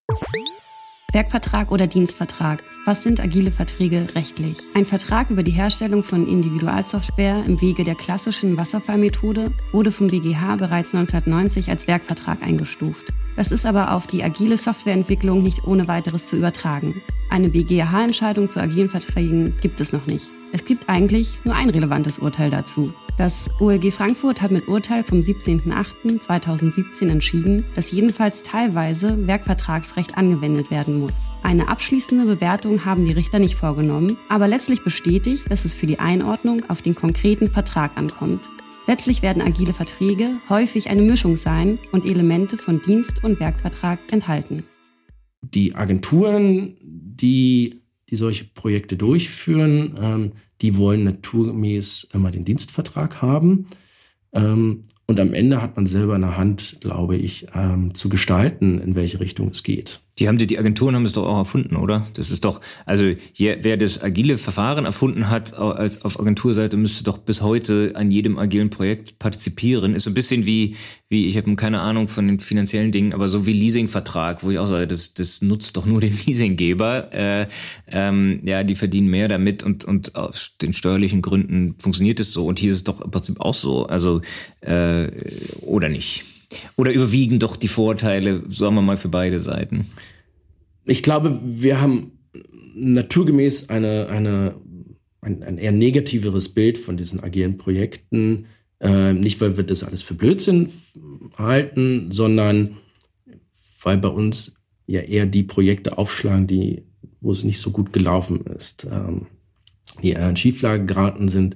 Werkvertrag oder Dienstvertrag. Was sind agile Verträge rechtlich? Ein Vertrag über die Herstellung von Individualsoftware im Wege der klassischen Wasserfallmethode wurde vom BGH bereits 1990 als Werkvertrag eingestuft. Das ist aber auf die agile Softwareentwicklung nicht ohne weiteres zu übertragen. Eine BGH-Entscheidung zu agilen Verträgen gibt es noch nicht. Es gibt eigentlich nur ein relevantes Urteil dazu. Das OLG Frankfurt hat mit Urteil vom 17.08.2017 entschieden, dass jedenfalls teilweise Werkvertragsrecht angewendet werden muss. Eine abschließende Bewertung haben die Richter nicht vorgenommen, aber letztlich bestätigt, dass es für die Einordnung auf den konkreten Vertrag ankommt. Letztlich werden agile Verträge häufig eine Mischung sein und Elemente von Dienst- und Werkvertrag enthalten. Die Agenturen, die, die solche Projekte durchführen, ähm, die wollen naturgemäß immer den Dienstvertrag haben. Ähm, und am Ende hat man selber in der Hand, glaube ich, ähm, zu gestalten, in welche Richtung es geht. Die haben die, die Agenturen haben es doch auch erfunden, oder? Das ist doch, also je, wer das agile Verfahren erfunden hat als auf Agenturseite, müsste doch bis heute an jedem agilen Projekt partizipieren. Ist so ein bisschen wie, wie ich habe keine Ahnung von den finanziellen Dingen, aber so wie Leasingvertrag, wo ich auch sage, das, das nutzt doch nur den Leasinggeber. Äh, ähm, ja, die verdienen mehr damit und, und aus den steuerlichen Gründen funktioniert es so. Und hier ist es doch im Prinzip auch so. Also, äh, oder nicht? Oder überwiegen doch die Vorteile, sagen wir mal, für beide Seiten? Ich glaube, wir haben naturgemäß eine, eine, ein, ein eher negativeres Bild von diesen agilen Projekten. Äh, nicht, weil wir das alles für Blödsinn halten, sondern weil bei uns ja eher die Projekte aufschlagen, die, wo es nicht so gut gelaufen ist, ähm, die eher in Schieflage geraten sind.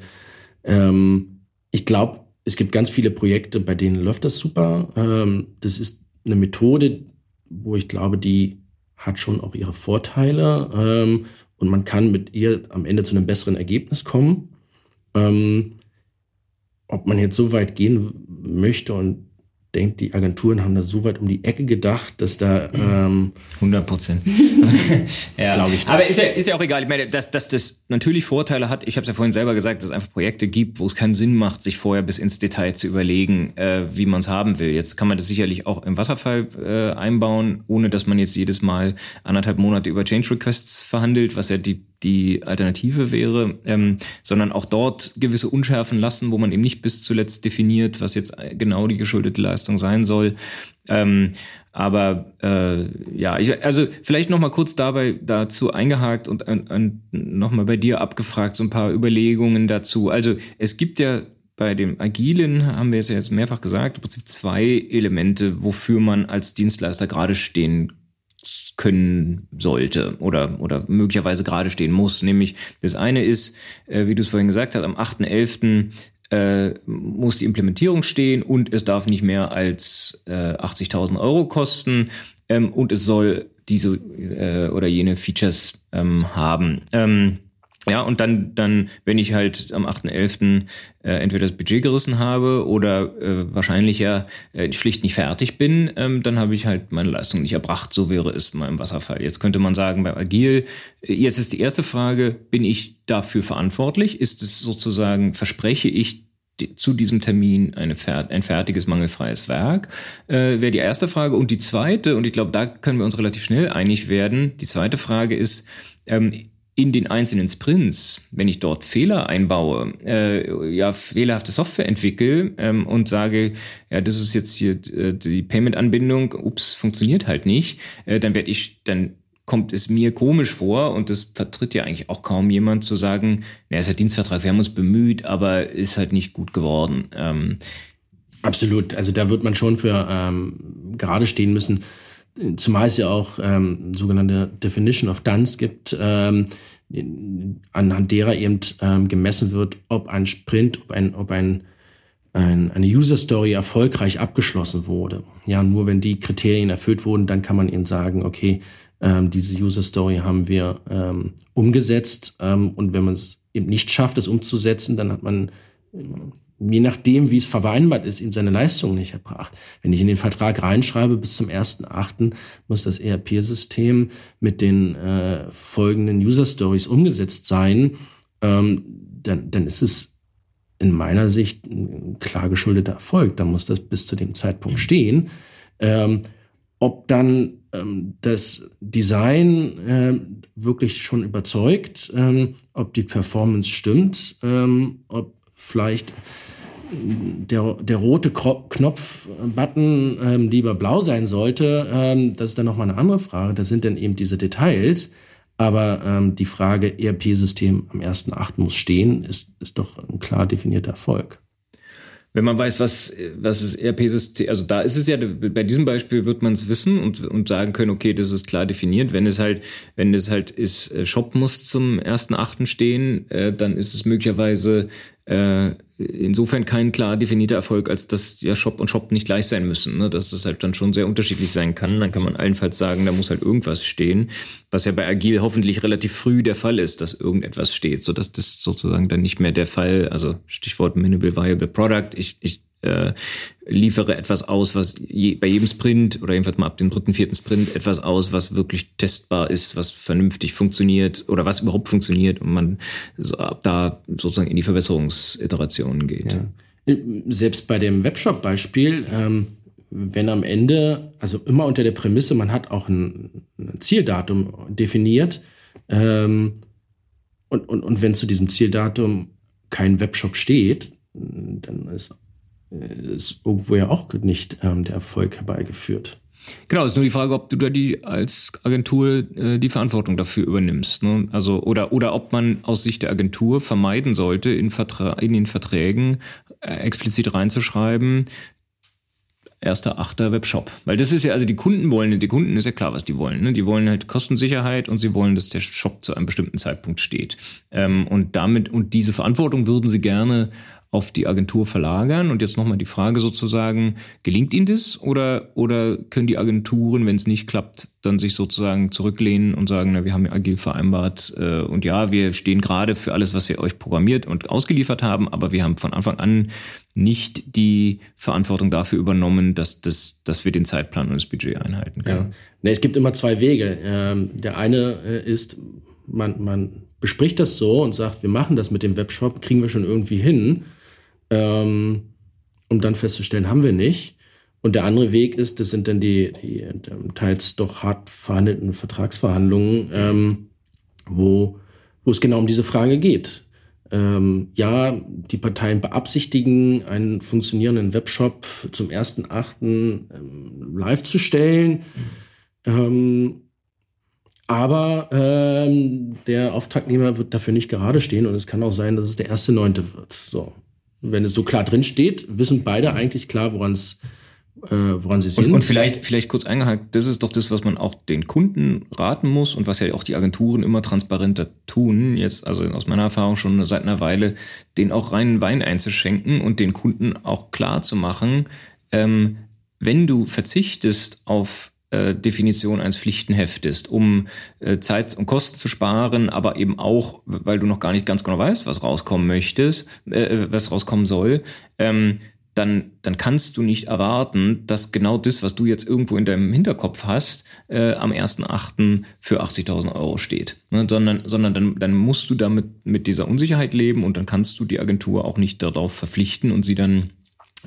Ähm, ich glaube, es gibt ganz viele Projekte, bei denen läuft das super. Ähm, das ist eine Methode, wo ich glaube, die hat schon auch ihre Vorteile ähm, und man kann mit ihr am Ende zu einem besseren Ergebnis kommen. Ähm, ob man jetzt so weit gehen möchte und denkt, die Agenturen haben da so weit um die Ecke gedacht, dass da ähm, 100 Prozent. ja, glaube ich. Aber ist ja, ist ja auch egal. Ich meine, dass, dass das natürlich Vorteile hat. Ich habe es ja vorhin selber gesagt, dass es einfach Projekte gibt, wo es keinen Sinn macht, sich vorher bis ins Detail zu überlegen, äh, wie man es haben will. Jetzt kann man das sicherlich auch im Wasserfall äh, einbauen, ohne dass man jetzt jedes Mal anderthalb Monate über Change Requests verhandelt, was ja die die Alternative wäre, ähm, sondern auch dort gewisse Unschärfen lassen, wo man eben nicht bis zuletzt definiert, was jetzt genau die geschuldete Leistung sein soll. Ähm, aber äh, ja, ich, also vielleicht noch mal kurz dabei dazu eingehakt und, und, und noch mal bei dir abgefragt so ein paar Überlegungen dazu. Also es gibt ja bei dem Agilen haben wir es ja jetzt mehrfach gesagt, im Prinzip zwei Elemente, wofür man als Dienstleister gerade stehen können sollte oder, oder möglicherweise gerade stehen muss. Nämlich das eine ist, äh, wie du es vorhin gesagt hast, am 8.11. Äh, muss die Implementierung stehen und es darf nicht mehr als äh, 80.000 Euro kosten ähm, und es soll diese äh, oder jene Features ähm, haben. Ähm, ja, und dann, dann, wenn ich halt am 8.11. Äh, entweder das Budget gerissen habe oder äh, wahrscheinlich ja äh, schlicht nicht fertig bin, ähm, dann habe ich halt meine Leistung nicht erbracht. So wäre es mal im Wasserfall. Jetzt könnte man sagen, bei Agil, äh, jetzt ist die erste Frage, bin ich dafür verantwortlich? Ist es sozusagen, verspreche ich zu diesem Termin eine, ein fertiges, mangelfreies Werk? Äh, Wäre die erste Frage. Und die zweite, und ich glaube, da können wir uns relativ schnell einig werden, die zweite Frage ist, ähm, in den einzelnen Sprints, wenn ich dort Fehler einbaue, äh, ja, fehlerhafte Software entwickle ähm, und sage, ja, das ist jetzt hier äh, die Payment-Anbindung, ups, funktioniert halt nicht, äh, dann werde ich, dann kommt es mir komisch vor und das vertritt ja eigentlich auch kaum jemand zu sagen, na, ist halt Dienstvertrag, wir haben uns bemüht, aber ist halt nicht gut geworden. Ähm, Absolut, also da wird man schon für ähm, gerade stehen müssen. Zumal es ja auch ähm, sogenannte Definition of Dance gibt, ähm, anhand derer eben ähm, gemessen wird, ob ein Sprint, ob ein, ob ein, ein eine User Story erfolgreich abgeschlossen wurde. Ja, nur wenn die Kriterien erfüllt wurden, dann kann man eben sagen, okay, ähm, diese User Story haben wir ähm, umgesetzt ähm, und wenn man es eben nicht schafft, es umzusetzen, dann hat man je nachdem, wie es vereinbart ist, ihm seine Leistung nicht erbracht. Wenn ich in den Vertrag reinschreibe, bis zum 1.8. muss das ERP-System mit den äh, folgenden User Stories umgesetzt sein, ähm, dann, dann ist es in meiner Sicht ein klar geschuldeter Erfolg. Dann muss das bis zu dem Zeitpunkt stehen. Ähm, ob dann ähm, das Design äh, wirklich schon überzeugt, ähm, ob die Performance stimmt, ähm, ob vielleicht der, der rote Knopf-Button ähm, lieber blau sein sollte, ähm, das ist dann nochmal eine andere Frage. Das sind dann eben diese Details. Aber ähm, die Frage, ERP-System am 1.8. muss stehen, ist, ist doch ein klar definierter Erfolg. Wenn man weiß, was, was das ERP-System, also da ist es ja, bei diesem Beispiel wird man es wissen und, und sagen können, okay, das ist klar definiert. Wenn es halt, wenn es halt ist, äh, Shop muss zum 1.8. stehen, äh, dann ist es möglicherweise äh, insofern kein klar definierter Erfolg, als dass ja Shop und Shop nicht gleich sein müssen. Ne? Dass das halt dann schon sehr unterschiedlich sein kann. Dann kann man allenfalls sagen, da muss halt irgendwas stehen, was ja bei Agil hoffentlich relativ früh der Fall ist, dass irgendetwas steht, sodass das sozusagen dann nicht mehr der Fall, also Stichwort Minimal Viable Product, ich, ich äh, liefere etwas aus, was je, bei jedem Sprint oder jedenfalls mal ab dem dritten, vierten Sprint etwas aus, was wirklich testbar ist, was vernünftig funktioniert oder was überhaupt funktioniert und man so, ab da sozusagen in die Verbesserungsiterationen geht. Ja. Selbst bei dem Webshop-Beispiel, ähm, wenn am Ende, also immer unter der Prämisse, man hat auch ein, ein Zieldatum definiert ähm, und, und, und wenn zu diesem Zieldatum kein Webshop steht, dann ist, ist irgendwo ja auch nicht ähm, der Erfolg herbeigeführt. Genau, ist nur die Frage, ob du da die als Agentur äh, die Verantwortung dafür übernimmst. Ne? Also oder oder ob man aus Sicht der Agentur vermeiden sollte, in, Vertra in den Verträgen äh, explizit reinzuschreiben, erster, achter Webshop. Weil das ist ja, also die Kunden wollen, die Kunden ist ja klar, was die wollen. Ne? Die wollen halt Kostensicherheit und sie wollen, dass der Shop zu einem bestimmten Zeitpunkt steht. Ähm, und damit, und diese Verantwortung würden sie gerne auf die Agentur verlagern. Und jetzt nochmal die Frage sozusagen, gelingt Ihnen das oder, oder können die Agenturen, wenn es nicht klappt, dann sich sozusagen zurücklehnen und sagen, na, wir haben ja agil vereinbart äh, und ja, wir stehen gerade für alles, was wir euch programmiert und ausgeliefert haben, aber wir haben von Anfang an nicht die Verantwortung dafür übernommen, dass, das, dass wir den Zeitplan und das Budget einhalten können. Ja. Es gibt immer zwei Wege. Ähm, der eine äh, ist, man, man bespricht das so und sagt, wir machen das mit dem Webshop, kriegen wir schon irgendwie hin ähm, um dann festzustellen, haben wir nicht. Und der andere Weg ist, das sind dann die, die ähm, teils doch hart verhandelten Vertragsverhandlungen, ähm, wo, wo es genau um diese Frage geht. Ähm, ja, die Parteien beabsichtigen, einen funktionierenden Webshop zum 1.8. Ähm, live zu stellen. Ähm, aber ähm, der Auftragnehmer wird dafür nicht gerade stehen und es kann auch sein, dass es der erste Neunte wird. So wenn es so klar drin steht, wissen beide eigentlich klar, woran es äh, woran sie sind. Und, und, vielleicht, vielleicht kurz eingehakt, das ist doch das, was man auch den Kunden raten muss und was ja auch die Agenturen immer transparenter tun, jetzt also aus meiner Erfahrung schon seit einer Weile, den auch reinen Wein einzuschenken und den Kunden auch klar zu machen, ähm, wenn du verzichtest auf äh, Definition eines Pflichtenheftes, um äh, Zeit und Kosten zu sparen, aber eben auch, weil du noch gar nicht ganz genau weißt, was rauskommen möchtest, äh, was rauskommen soll, ähm, dann, dann kannst du nicht erwarten, dass genau das, was du jetzt irgendwo in deinem Hinterkopf hast, äh, am 1.8. für 80.000 Euro steht. Ne? Sondern, sondern dann, dann musst du damit mit dieser Unsicherheit leben und dann kannst du die Agentur auch nicht darauf verpflichten und sie dann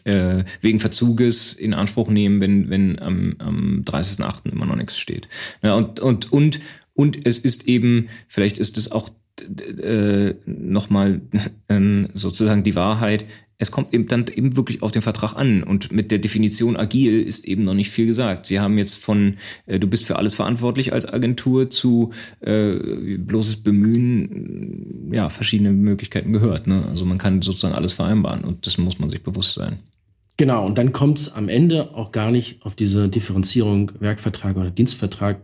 äh, wegen Verzuges in Anspruch nehmen, wenn, wenn am, am 30.08. immer noch nichts steht. Ja, und, und, und, und es ist eben, vielleicht ist es auch äh, nochmal ähm, sozusagen die Wahrheit, es kommt eben dann eben wirklich auf den Vertrag an. Und mit der Definition agil ist eben noch nicht viel gesagt. Wir haben jetzt von, äh, du bist für alles verantwortlich als Agentur zu äh, bloßes Bemühen, ja, verschiedene Möglichkeiten gehört. Ne? Also man kann sozusagen alles vereinbaren und das muss man sich bewusst sein. Genau, und dann kommt es am Ende auch gar nicht auf diese Differenzierung Werkvertrag oder Dienstvertrag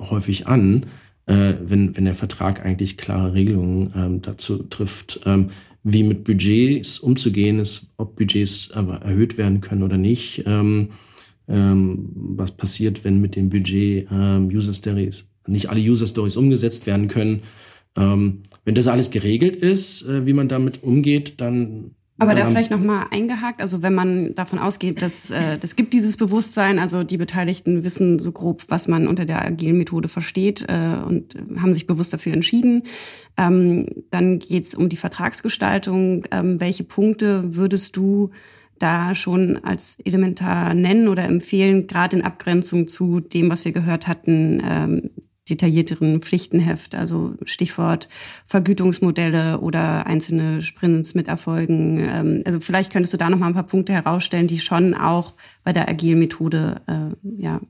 häufig an, äh, wenn, wenn der Vertrag eigentlich klare Regelungen ähm, dazu trifft. Ähm, wie mit Budgets umzugehen ist, ob Budgets erhöht werden können oder nicht. Ähm, ähm, was passiert, wenn mit dem Budget ähm, User Stories, nicht alle User Stories umgesetzt werden können. Ähm, wenn das alles geregelt ist, äh, wie man damit umgeht, dann aber da vielleicht nochmal eingehakt, also wenn man davon ausgeht, dass äh, das gibt dieses Bewusstsein, also die Beteiligten wissen so grob, was man unter der agilen Methode versteht äh, und haben sich bewusst dafür entschieden. Ähm, dann geht es um die Vertragsgestaltung. Ähm, welche Punkte würdest du da schon als elementar nennen oder empfehlen, gerade in Abgrenzung zu dem, was wir gehört hatten, ähm, detaillierteren Pflichtenheft, also Stichwort Vergütungsmodelle oder einzelne Sprints mit Erfolgen. Ähm, also vielleicht könntest du da noch mal ein paar Punkte herausstellen, die schon auch bei der agilen Methode äh, ja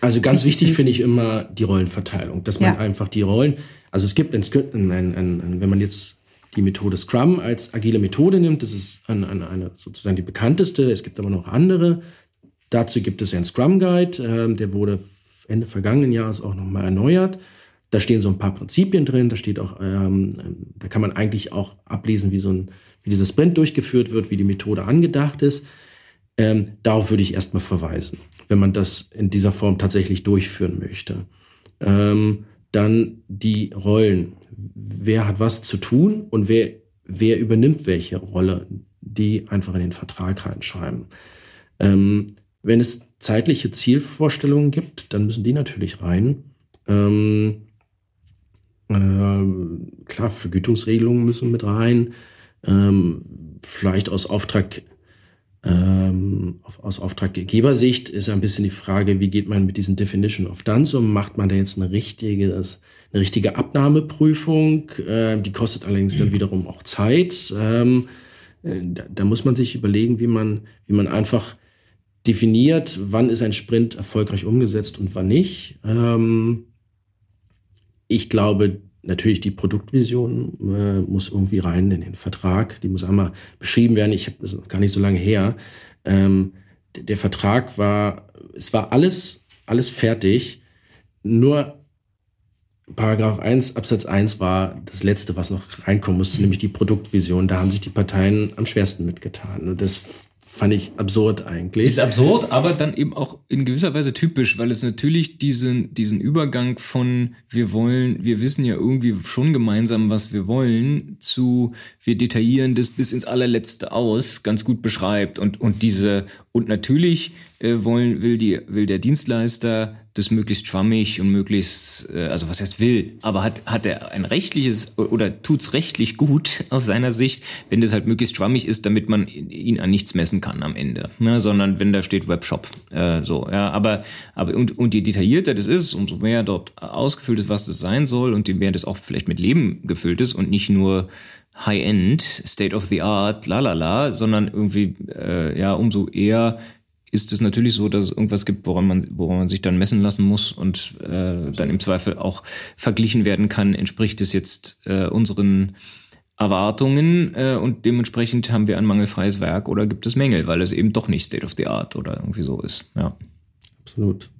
also ganz wichtig finde ich immer die Rollenverteilung, dass man ja. einfach die Rollen, also es gibt ein, ein, ein, wenn man jetzt die Methode Scrum als agile Methode nimmt, das ist eine, eine, eine sozusagen die bekannteste, es gibt aber noch andere. Dazu gibt es einen Scrum Guide, äh, der wurde Ende vergangenen Jahres auch nochmal erneuert. Da stehen so ein paar Prinzipien drin, da steht auch, ähm, da kann man eigentlich auch ablesen, wie so ein, wie dieser Sprint durchgeführt wird, wie die Methode angedacht ist. Ähm, darauf würde ich erstmal verweisen, wenn man das in dieser Form tatsächlich durchführen möchte. Ähm, dann die Rollen. Wer hat was zu tun und wer, wer übernimmt welche Rolle? die einfach in den Vertrag reinschreiben. Ähm, wenn es zeitliche Zielvorstellungen gibt, dann müssen die natürlich rein. Ähm, ähm, klar, Vergütungsregelungen müssen mit rein. Ähm, vielleicht aus Auftrag ähm, aus Auftraggebersicht ist ein bisschen die Frage, wie geht man mit diesen Definition of Done um? Macht man da jetzt eine richtige, eine richtige Abnahmeprüfung? Äh, die kostet allerdings dann wiederum auch Zeit. Ähm, äh, da, da, muss man sich überlegen, wie man, wie man einfach definiert, wann ist ein Sprint erfolgreich umgesetzt und wann nicht. Ähm, ich glaube, natürlich die Produktvision äh, muss irgendwie rein in den Vertrag. Die muss einmal beschrieben werden. Ich habe das noch gar nicht so lange her. Ähm, der Vertrag war, es war alles, alles fertig. Nur Paragraph 1 Absatz 1 war das letzte, was noch reinkommen musste, nämlich die Produktvision. Da haben sich die Parteien am schwersten mitgetan. Und das fand ich absurd eigentlich. Ist absurd, aber dann eben auch in gewisser Weise typisch, weil es natürlich diesen, diesen Übergang von wir wollen, wir wissen ja irgendwie schon gemeinsam, was wir wollen, zu wir detaillieren das bis ins allerletzte aus, ganz gut beschreibt. Und, und diese, und natürlich äh, wollen, will die, will der Dienstleister das möglichst schwammig und möglichst, äh, also was heißt will, aber hat, hat er ein rechtliches oder tut's rechtlich gut aus seiner Sicht, wenn das halt möglichst schwammig ist, damit man ihn an nichts messen kann am Ende, ne? sondern wenn da steht Webshop, äh, so, ja, aber, aber und, und je detaillierter das ist, umso mehr dort ausgefüllt ist, was das sein soll und je mehr das auch vielleicht mit Leben gefüllt ist und nicht nur High-End, State of the Art, lalala, sondern irgendwie, äh, ja, umso eher ist es natürlich so, dass es irgendwas gibt, woran man, woran man sich dann messen lassen muss und äh, dann im Zweifel auch verglichen werden kann, entspricht es jetzt äh, unseren Erwartungen äh, und dementsprechend haben wir ein mangelfreies Werk oder gibt es Mängel, weil es eben doch nicht State of the Art oder irgendwie so ist. Ja. Absolut.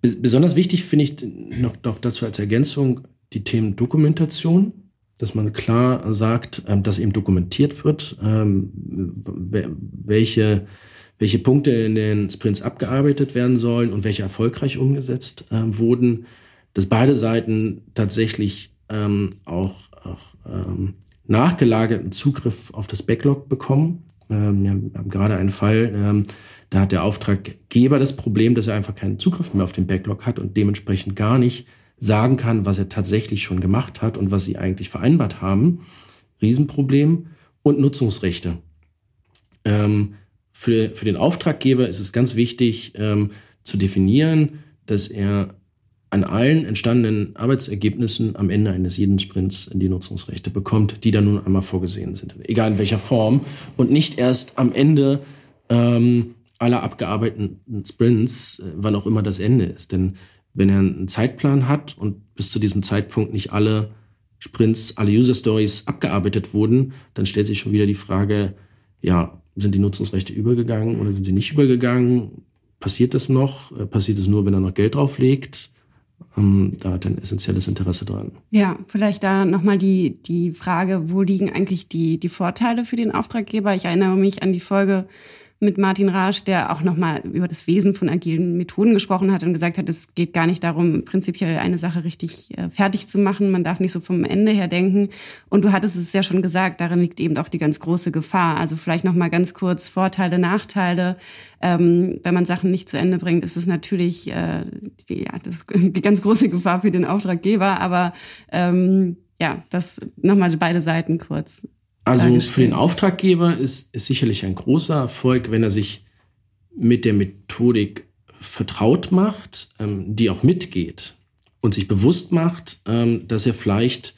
Besonders wichtig finde ich noch, noch dazu als Ergänzung die Themen Dokumentation, dass man klar sagt, ähm, dass eben dokumentiert wird, ähm, welche welche Punkte in den Sprints abgearbeitet werden sollen und welche erfolgreich umgesetzt ähm, wurden, dass beide Seiten tatsächlich ähm, auch, auch ähm, nachgelagerten Zugriff auf das Backlog bekommen. Ähm, wir haben gerade einen Fall, ähm, da hat der Auftraggeber das Problem, dass er einfach keinen Zugriff mehr auf den Backlog hat und dementsprechend gar nicht sagen kann, was er tatsächlich schon gemacht hat und was sie eigentlich vereinbart haben. Riesenproblem. Und Nutzungsrechte. Ähm, für, für den Auftraggeber ist es ganz wichtig ähm, zu definieren, dass er an allen entstandenen Arbeitsergebnissen am Ende eines jeden Sprints die Nutzungsrechte bekommt, die dann nun einmal vorgesehen sind, egal in welcher Form, und nicht erst am Ende ähm, aller abgearbeiteten Sprints, äh, wann auch immer das Ende ist. Denn wenn er einen Zeitplan hat und bis zu diesem Zeitpunkt nicht alle Sprints, alle User Stories abgearbeitet wurden, dann stellt sich schon wieder die Frage, ja, sind die Nutzungsrechte übergegangen oder sind sie nicht übergegangen? Passiert das noch? Äh, passiert es nur, wenn er noch Geld drauflegt? Ähm, da hat er ein essentielles Interesse dran. Ja, vielleicht da nochmal die, die Frage, wo liegen eigentlich die, die Vorteile für den Auftraggeber? Ich erinnere mich an die Folge mit Martin Rasch, der auch nochmal über das Wesen von agilen Methoden gesprochen hat und gesagt hat, es geht gar nicht darum, prinzipiell eine Sache richtig äh, fertig zu machen. Man darf nicht so vom Ende her denken. Und du hattest es ja schon gesagt, darin liegt eben auch die ganz große Gefahr. Also vielleicht nochmal ganz kurz Vorteile, Nachteile. Ähm, wenn man Sachen nicht zu Ende bringt, ist es natürlich äh, die, ja, das, die ganz große Gefahr für den Auftraggeber. Aber ähm, ja, das nochmal beide Seiten kurz. Also für den Auftraggeber ist, ist sicherlich ein großer Erfolg, wenn er sich mit der Methodik vertraut macht, ähm, die auch mitgeht und sich bewusst macht, ähm, dass er vielleicht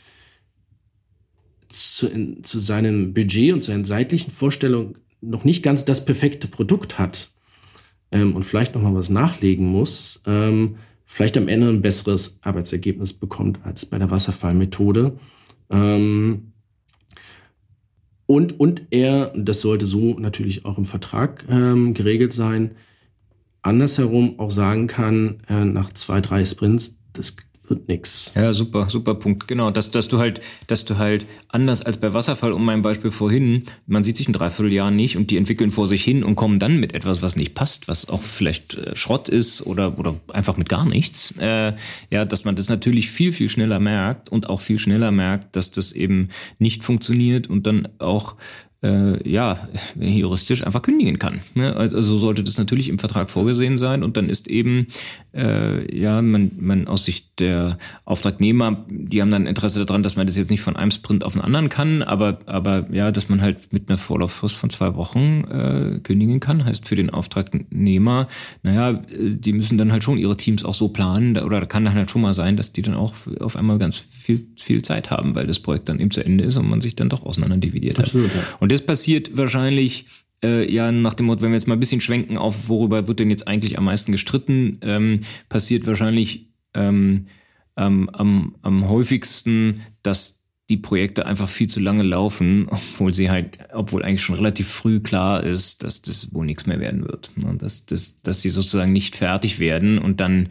zu, in, zu seinem Budget und seinen seitlichen Vorstellungen noch nicht ganz das perfekte Produkt hat ähm, und vielleicht noch mal was nachlegen muss, ähm, vielleicht am Ende ein besseres Arbeitsergebnis bekommt als bei der Wasserfallmethode. Ähm, und, und er, das sollte so natürlich auch im Vertrag ähm, geregelt sein, andersherum auch sagen kann, äh, nach zwei, drei Sprints, das wird nix. Ja, super, super Punkt. Genau, dass, dass du halt, dass du halt anders als bei Wasserfall, um mein Beispiel vorhin, man sieht sich ein Dreivierteljahr nicht und die entwickeln vor sich hin und kommen dann mit etwas, was nicht passt, was auch vielleicht äh, Schrott ist oder, oder einfach mit gar nichts. Äh, ja, dass man das natürlich viel, viel schneller merkt und auch viel schneller merkt, dass das eben nicht funktioniert und dann auch äh, ja, juristisch einfach kündigen kann. Ne? Also so sollte das natürlich im Vertrag vorgesehen sein und dann ist eben, äh, ja, man, man aus Sicht der Auftragnehmer, die haben dann Interesse daran, dass man das jetzt nicht von einem Sprint auf den anderen kann, aber, aber ja, dass man halt mit einer Vorlauffrist von zwei Wochen äh, kündigen kann, heißt für den Auftragnehmer, naja, die müssen dann halt schon ihre Teams auch so planen oder kann dann halt schon mal sein, dass die dann auch auf einmal ganz viel, viel Zeit haben, weil das Projekt dann eben zu Ende ist und man sich dann doch auseinander dividiert hat. Absolut, ja. Und das passiert wahrscheinlich äh, ja nach dem Motto, wenn wir jetzt mal ein bisschen schwenken auf, worüber wird denn jetzt eigentlich am meisten gestritten, ähm, passiert wahrscheinlich ähm, ähm, am, am häufigsten, dass die Projekte einfach viel zu lange laufen, obwohl sie halt, obwohl eigentlich schon relativ früh klar ist, dass das wohl nichts mehr werden wird. Ne? dass, dass, dass sie sozusagen nicht fertig werden und dann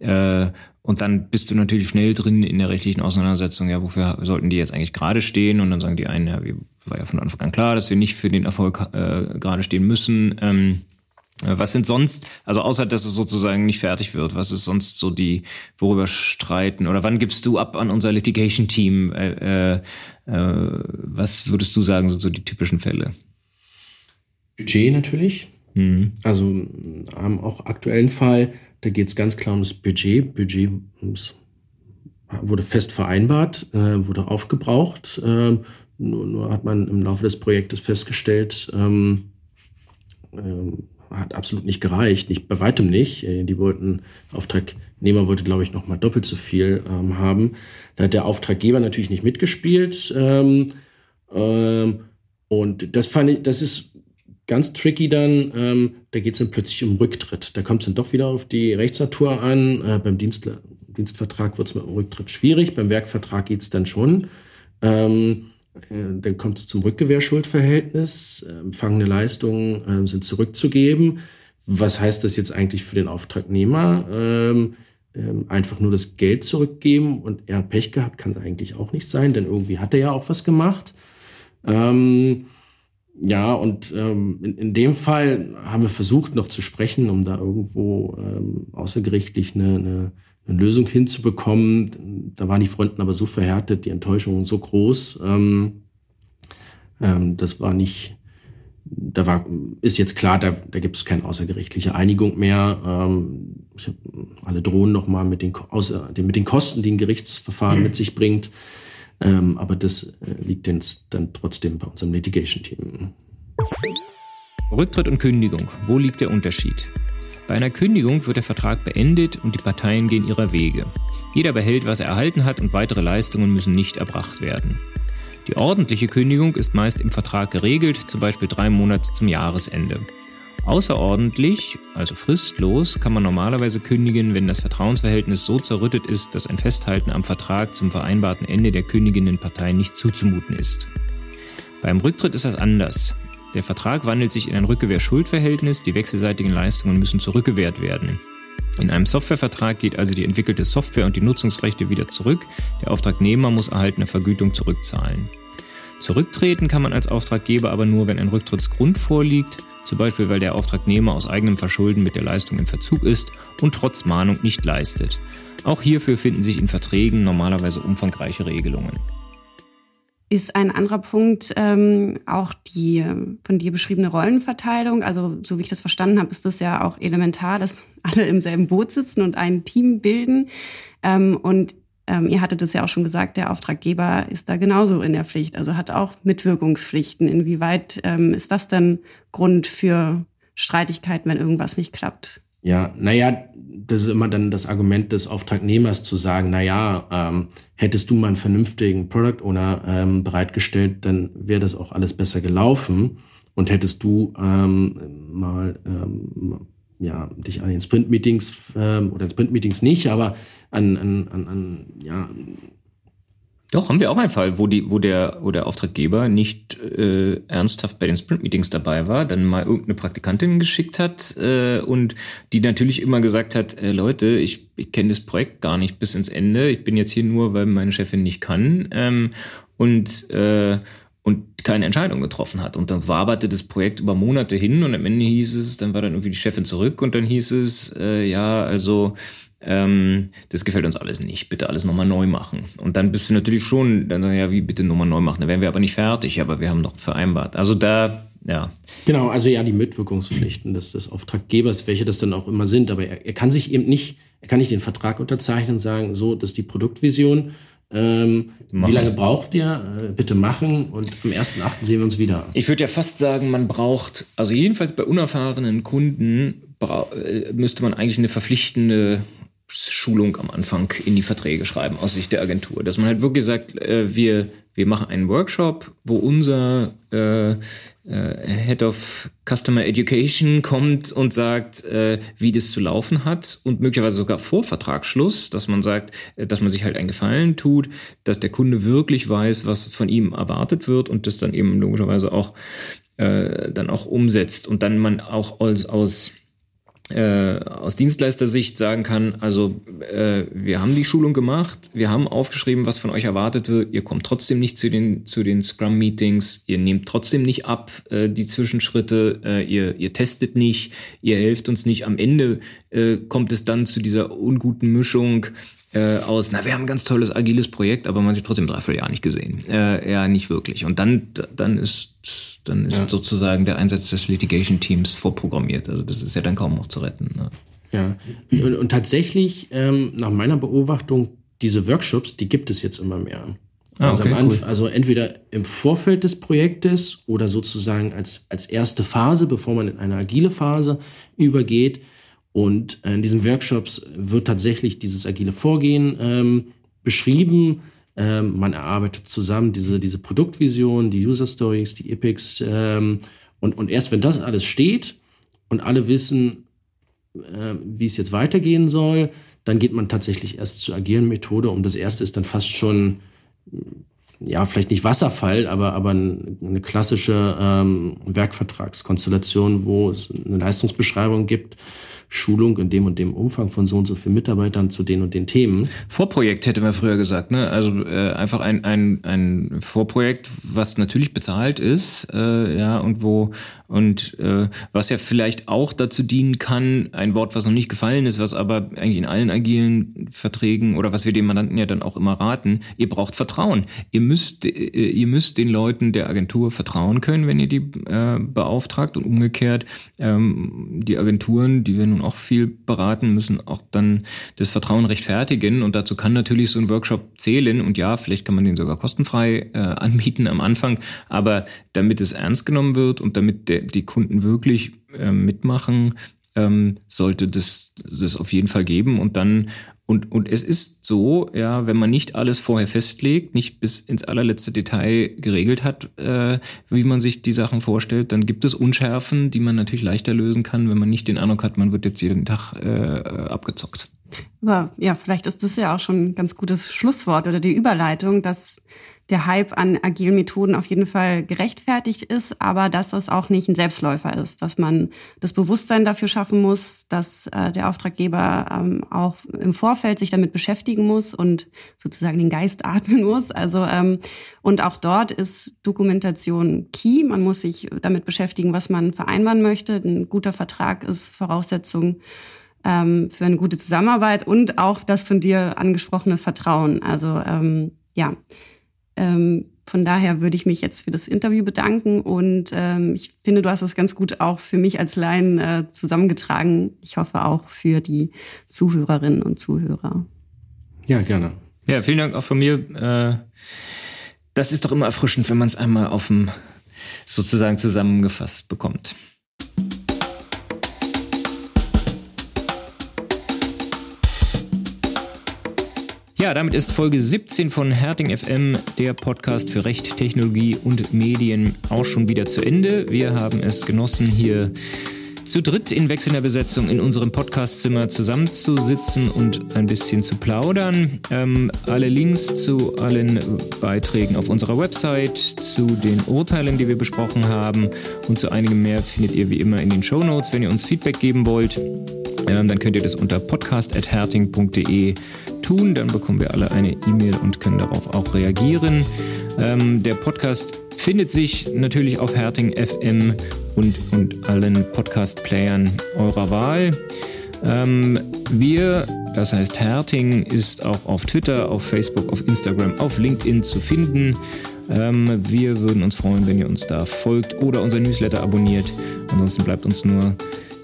äh, und dann bist du natürlich schnell drin in der rechtlichen Auseinandersetzung, ja, wofür sollten die jetzt eigentlich gerade stehen? Und dann sagen die einen, ja, war ja von Anfang an klar, dass wir nicht für den Erfolg äh, gerade stehen müssen. Ähm, äh, was sind sonst, also außer dass es sozusagen nicht fertig wird, was ist sonst so die, worüber streiten oder wann gibst du ab an unser Litigation-Team? Äh, äh, äh was würdest du sagen, sind so die typischen Fälle? Budget natürlich. Mhm. Also am auch aktuellen Fall da geht es ganz klar um das Budget. Budget wurde fest vereinbart, äh, wurde aufgebraucht. Äh, nur, nur, hat man im Laufe des Projektes festgestellt, ähm, äh, hat absolut nicht gereicht, nicht bei weitem nicht. Äh, die wollten, Auftragnehmer wollte, glaube ich, noch mal doppelt so viel ähm, haben. Da hat der Auftraggeber natürlich nicht mitgespielt. Ähm, ähm, und das fand ich, das ist ganz tricky dann, ähm, da geht es dann plötzlich um Rücktritt. Da kommt es dann doch wieder auf die Rechtsnatur an. Äh, beim Dienst, Dienstvertrag wird es mit dem Rücktritt schwierig, beim Werkvertrag geht es dann schon. Ähm, äh, dann kommt es zum Rückgewährschuldverhältnis. Äh, empfangene Leistungen äh, sind zurückzugeben. Was heißt das jetzt eigentlich für den Auftragnehmer? Ähm, ähm, einfach nur das Geld zurückgeben und er hat Pech gehabt, kann eigentlich auch nicht sein, denn irgendwie hat er ja auch was gemacht. Ähm, ja, und ähm, in, in dem Fall haben wir versucht, noch zu sprechen, um da irgendwo ähm, außergerichtlich eine, eine, eine Lösung hinzubekommen. Da waren die Fronten aber so verhärtet, die Enttäuschung so groß. Ähm, ähm, das war nicht, da war, ist jetzt klar, da, da gibt es keine außergerichtliche Einigung mehr. Ähm, ich habe alle drohen nochmal mit den, außer, mit den Kosten, die ein Gerichtsverfahren mhm. mit sich bringt. Ähm, aber das äh, liegt dann trotzdem bei unserem Litigation-Team. Rücktritt und Kündigung. Wo liegt der Unterschied? Bei einer Kündigung wird der Vertrag beendet und die Parteien gehen ihrer Wege. Jeder behält, was er erhalten hat und weitere Leistungen müssen nicht erbracht werden. Die ordentliche Kündigung ist meist im Vertrag geregelt, zum Beispiel drei Monate zum Jahresende. Außerordentlich, also fristlos, kann man normalerweise kündigen, wenn das Vertrauensverhältnis so zerrüttet ist, dass ein Festhalten am Vertrag zum vereinbarten Ende der kündigenden Partei nicht zuzumuten ist. Beim Rücktritt ist das anders. Der Vertrag wandelt sich in ein Rückgewähr-Schuldverhältnis, die wechselseitigen Leistungen müssen zurückgewährt werden. In einem Softwarevertrag geht also die entwickelte Software und die Nutzungsrechte wieder zurück, der Auftragnehmer muss erhaltene Vergütung zurückzahlen. Zurücktreten kann man als Auftraggeber aber nur, wenn ein Rücktrittsgrund vorliegt, zum Beispiel weil der Auftragnehmer aus eigenem Verschulden mit der Leistung in Verzug ist und trotz Mahnung nicht leistet. Auch hierfür finden sich in Verträgen normalerweise umfangreiche Regelungen. Ist ein anderer Punkt ähm, auch die von dir beschriebene Rollenverteilung. Also so wie ich das verstanden habe, ist das ja auch elementar, dass alle im selben Boot sitzen und ein Team bilden. Ähm, und ähm, ihr hattet es ja auch schon gesagt, der Auftraggeber ist da genauso in der Pflicht, also hat auch Mitwirkungspflichten. Inwieweit ähm, ist das denn Grund für Streitigkeiten, wenn irgendwas nicht klappt? Ja, naja, das ist immer dann das Argument des Auftragnehmers zu sagen, naja, ähm, hättest du mal einen vernünftigen Product Owner ähm, bereitgestellt, dann wäre das auch alles besser gelaufen. Und hättest du ähm, mal ähm, ja, dich an den Sprint-Meetings ähm, oder Sprint-Meetings nicht, aber an, an, an, an ja. Doch, haben wir auch einen Fall, wo, die, wo, der, wo der Auftraggeber nicht äh, ernsthaft bei den Sprint-Meetings dabei war, dann mal irgendeine Praktikantin geschickt hat äh, und die natürlich immer gesagt hat, äh, Leute, ich, ich kenne das Projekt gar nicht bis ins Ende, ich bin jetzt hier nur, weil meine Chefin nicht kann. Ähm, und äh, und keine Entscheidung getroffen hat. Und dann waberte das Projekt über Monate hin und am Ende hieß es, dann war dann irgendwie die Chefin zurück und dann hieß es, äh, ja, also ähm, das gefällt uns alles nicht, bitte alles nochmal neu machen. Und dann bist du natürlich schon, dann ja, wie bitte nochmal neu machen, dann wären wir aber nicht fertig, aber wir haben doch vereinbart. Also da, ja. Genau, also ja, die Mitwirkungspflichten des, des Auftraggebers, welche das dann auch immer sind, aber er, er kann sich eben nicht, er kann nicht den Vertrag unterzeichnen und sagen, so, das ist die Produktvision, ähm, wie lange braucht ihr? Äh, bitte machen und am 1.8. sehen wir uns wieder. Ich würde ja fast sagen, man braucht, also jedenfalls bei unerfahrenen Kunden, äh, müsste man eigentlich eine verpflichtende Schulung am Anfang in die Verträge schreiben aus Sicht der Agentur. Dass man halt wirklich sagt, äh, wir, wir machen einen Workshop, wo unser äh, äh, Head of Customer Education kommt und sagt, äh, wie das zu laufen hat und möglicherweise sogar vor Vertragsschluss, dass man sagt, äh, dass man sich halt einen Gefallen tut, dass der Kunde wirklich weiß, was von ihm erwartet wird und das dann eben logischerweise auch äh, dann auch umsetzt und dann man auch aus, aus äh, aus Dienstleistersicht sagen kann, also äh, wir haben die Schulung gemacht, wir haben aufgeschrieben, was von euch erwartet wird, ihr kommt trotzdem nicht zu den, zu den Scrum-Meetings, ihr nehmt trotzdem nicht ab äh, die Zwischenschritte, äh, ihr, ihr testet nicht, ihr helft uns nicht. Am Ende äh, kommt es dann zu dieser unguten Mischung, äh, aus, na, wir haben ein ganz tolles agiles Projekt, aber man hat sich trotzdem dreiviertel Jahr nicht gesehen. Äh, ja, nicht wirklich. Und dann, dann ist, dann ist ja. sozusagen der Einsatz des Litigation Teams vorprogrammiert. Also das ist ja dann kaum noch zu retten. Ne? Ja, und, und tatsächlich, ähm, nach meiner Beobachtung, diese Workshops, die gibt es jetzt immer mehr. Ah, also, okay, cool. also, entweder im Vorfeld des Projektes oder sozusagen als, als erste Phase, bevor man in eine agile Phase übergeht, und in diesen Workshops wird tatsächlich dieses agile Vorgehen ähm, beschrieben. Ähm, man erarbeitet zusammen diese, diese Produktvision, die User Stories, die Epics. Ähm, und, und erst wenn das alles steht und alle wissen, äh, wie es jetzt weitergehen soll, dann geht man tatsächlich erst zur agilen Methode. Und das erste ist dann fast schon ja, vielleicht nicht Wasserfall, aber, aber eine klassische ähm, Werkvertragskonstellation, wo es eine Leistungsbeschreibung gibt Schulung in dem und dem Umfang von so und so vielen Mitarbeitern zu den und den Themen. Vorprojekt hätte man früher gesagt, ne? Also äh, einfach ein, ein, ein Vorprojekt, was natürlich bezahlt ist, äh, ja, und wo und äh, was ja vielleicht auch dazu dienen kann, ein Wort, was noch nicht gefallen ist, was aber eigentlich in allen agilen Verträgen oder was wir dem Mandanten ja dann auch immer raten, ihr braucht Vertrauen. Ihr müsst, äh, ihr müsst den Leuten der Agentur vertrauen können, wenn ihr die äh, beauftragt und umgekehrt ähm, die Agenturen, die wir nun auch viel beraten, müssen auch dann das Vertrauen rechtfertigen. Und dazu kann natürlich so ein Workshop zählen. Und ja, vielleicht kann man den sogar kostenfrei äh, anbieten am Anfang, aber damit es ernst genommen wird und damit der, die Kunden wirklich äh, mitmachen, ähm, sollte das, das auf jeden Fall geben. Und dann, und, und es ist so, ja, wenn man nicht alles vorher festlegt, nicht bis ins allerletzte Detail geregelt hat, äh, wie man sich die Sachen vorstellt, dann gibt es Unschärfen, die man natürlich leichter lösen kann, wenn man nicht den Eindruck hat, man wird jetzt jeden Tag äh, abgezockt. Aber ja, vielleicht ist das ja auch schon ein ganz gutes Schlusswort oder die Überleitung, dass der Hype an agilen Methoden auf jeden Fall gerechtfertigt ist, aber dass das auch nicht ein Selbstläufer ist, dass man das Bewusstsein dafür schaffen muss, dass äh, der Auftraggeber ähm, auch im Vorfeld sich damit beschäftigen muss und sozusagen den Geist atmen muss. Also ähm, und auch dort ist Dokumentation key. Man muss sich damit beschäftigen, was man vereinbaren möchte. Ein guter Vertrag ist Voraussetzung ähm, für eine gute Zusammenarbeit und auch das von dir angesprochene Vertrauen. Also ähm, ja. Ähm, von daher würde ich mich jetzt für das Interview bedanken und ähm, ich finde, du hast es ganz gut auch für mich als Laien äh, zusammengetragen. Ich hoffe auch für die Zuhörerinnen und Zuhörer. Ja, gerne. Ja, vielen Dank auch von mir. Äh, das ist doch immer erfrischend, wenn man es einmal auf dem sozusagen zusammengefasst bekommt. Ja, damit ist Folge 17 von Herting FM, der Podcast für Recht, Technologie und Medien, auch schon wieder zu Ende. Wir haben es genossen, hier zu dritt in wechselnder Besetzung in unserem Podcastzimmer zusammenzusitzen und ein bisschen zu plaudern. Ähm, alle Links zu allen Beiträgen auf unserer Website, zu den Urteilen, die wir besprochen haben und zu einigem mehr findet ihr wie immer in den Show Notes, wenn ihr uns Feedback geben wollt. Ähm, dann könnt ihr das unter podcast.herting.de tun. Dann bekommen wir alle eine E-Mail und können darauf auch reagieren. Ähm, der Podcast findet sich natürlich auf Herting FM und, und allen Podcast-Playern eurer Wahl. Ähm, wir das heißt Herting, ist auch auf Twitter, auf Facebook, auf Instagram, auf LinkedIn zu finden. Ähm, wir würden uns freuen, wenn ihr uns da folgt oder unser Newsletter abonniert. Ansonsten bleibt uns nur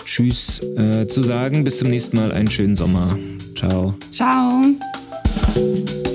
Tschüss äh, zu sagen. Bis zum nächsten Mal. Einen schönen Sommer. Ciao. Ciao.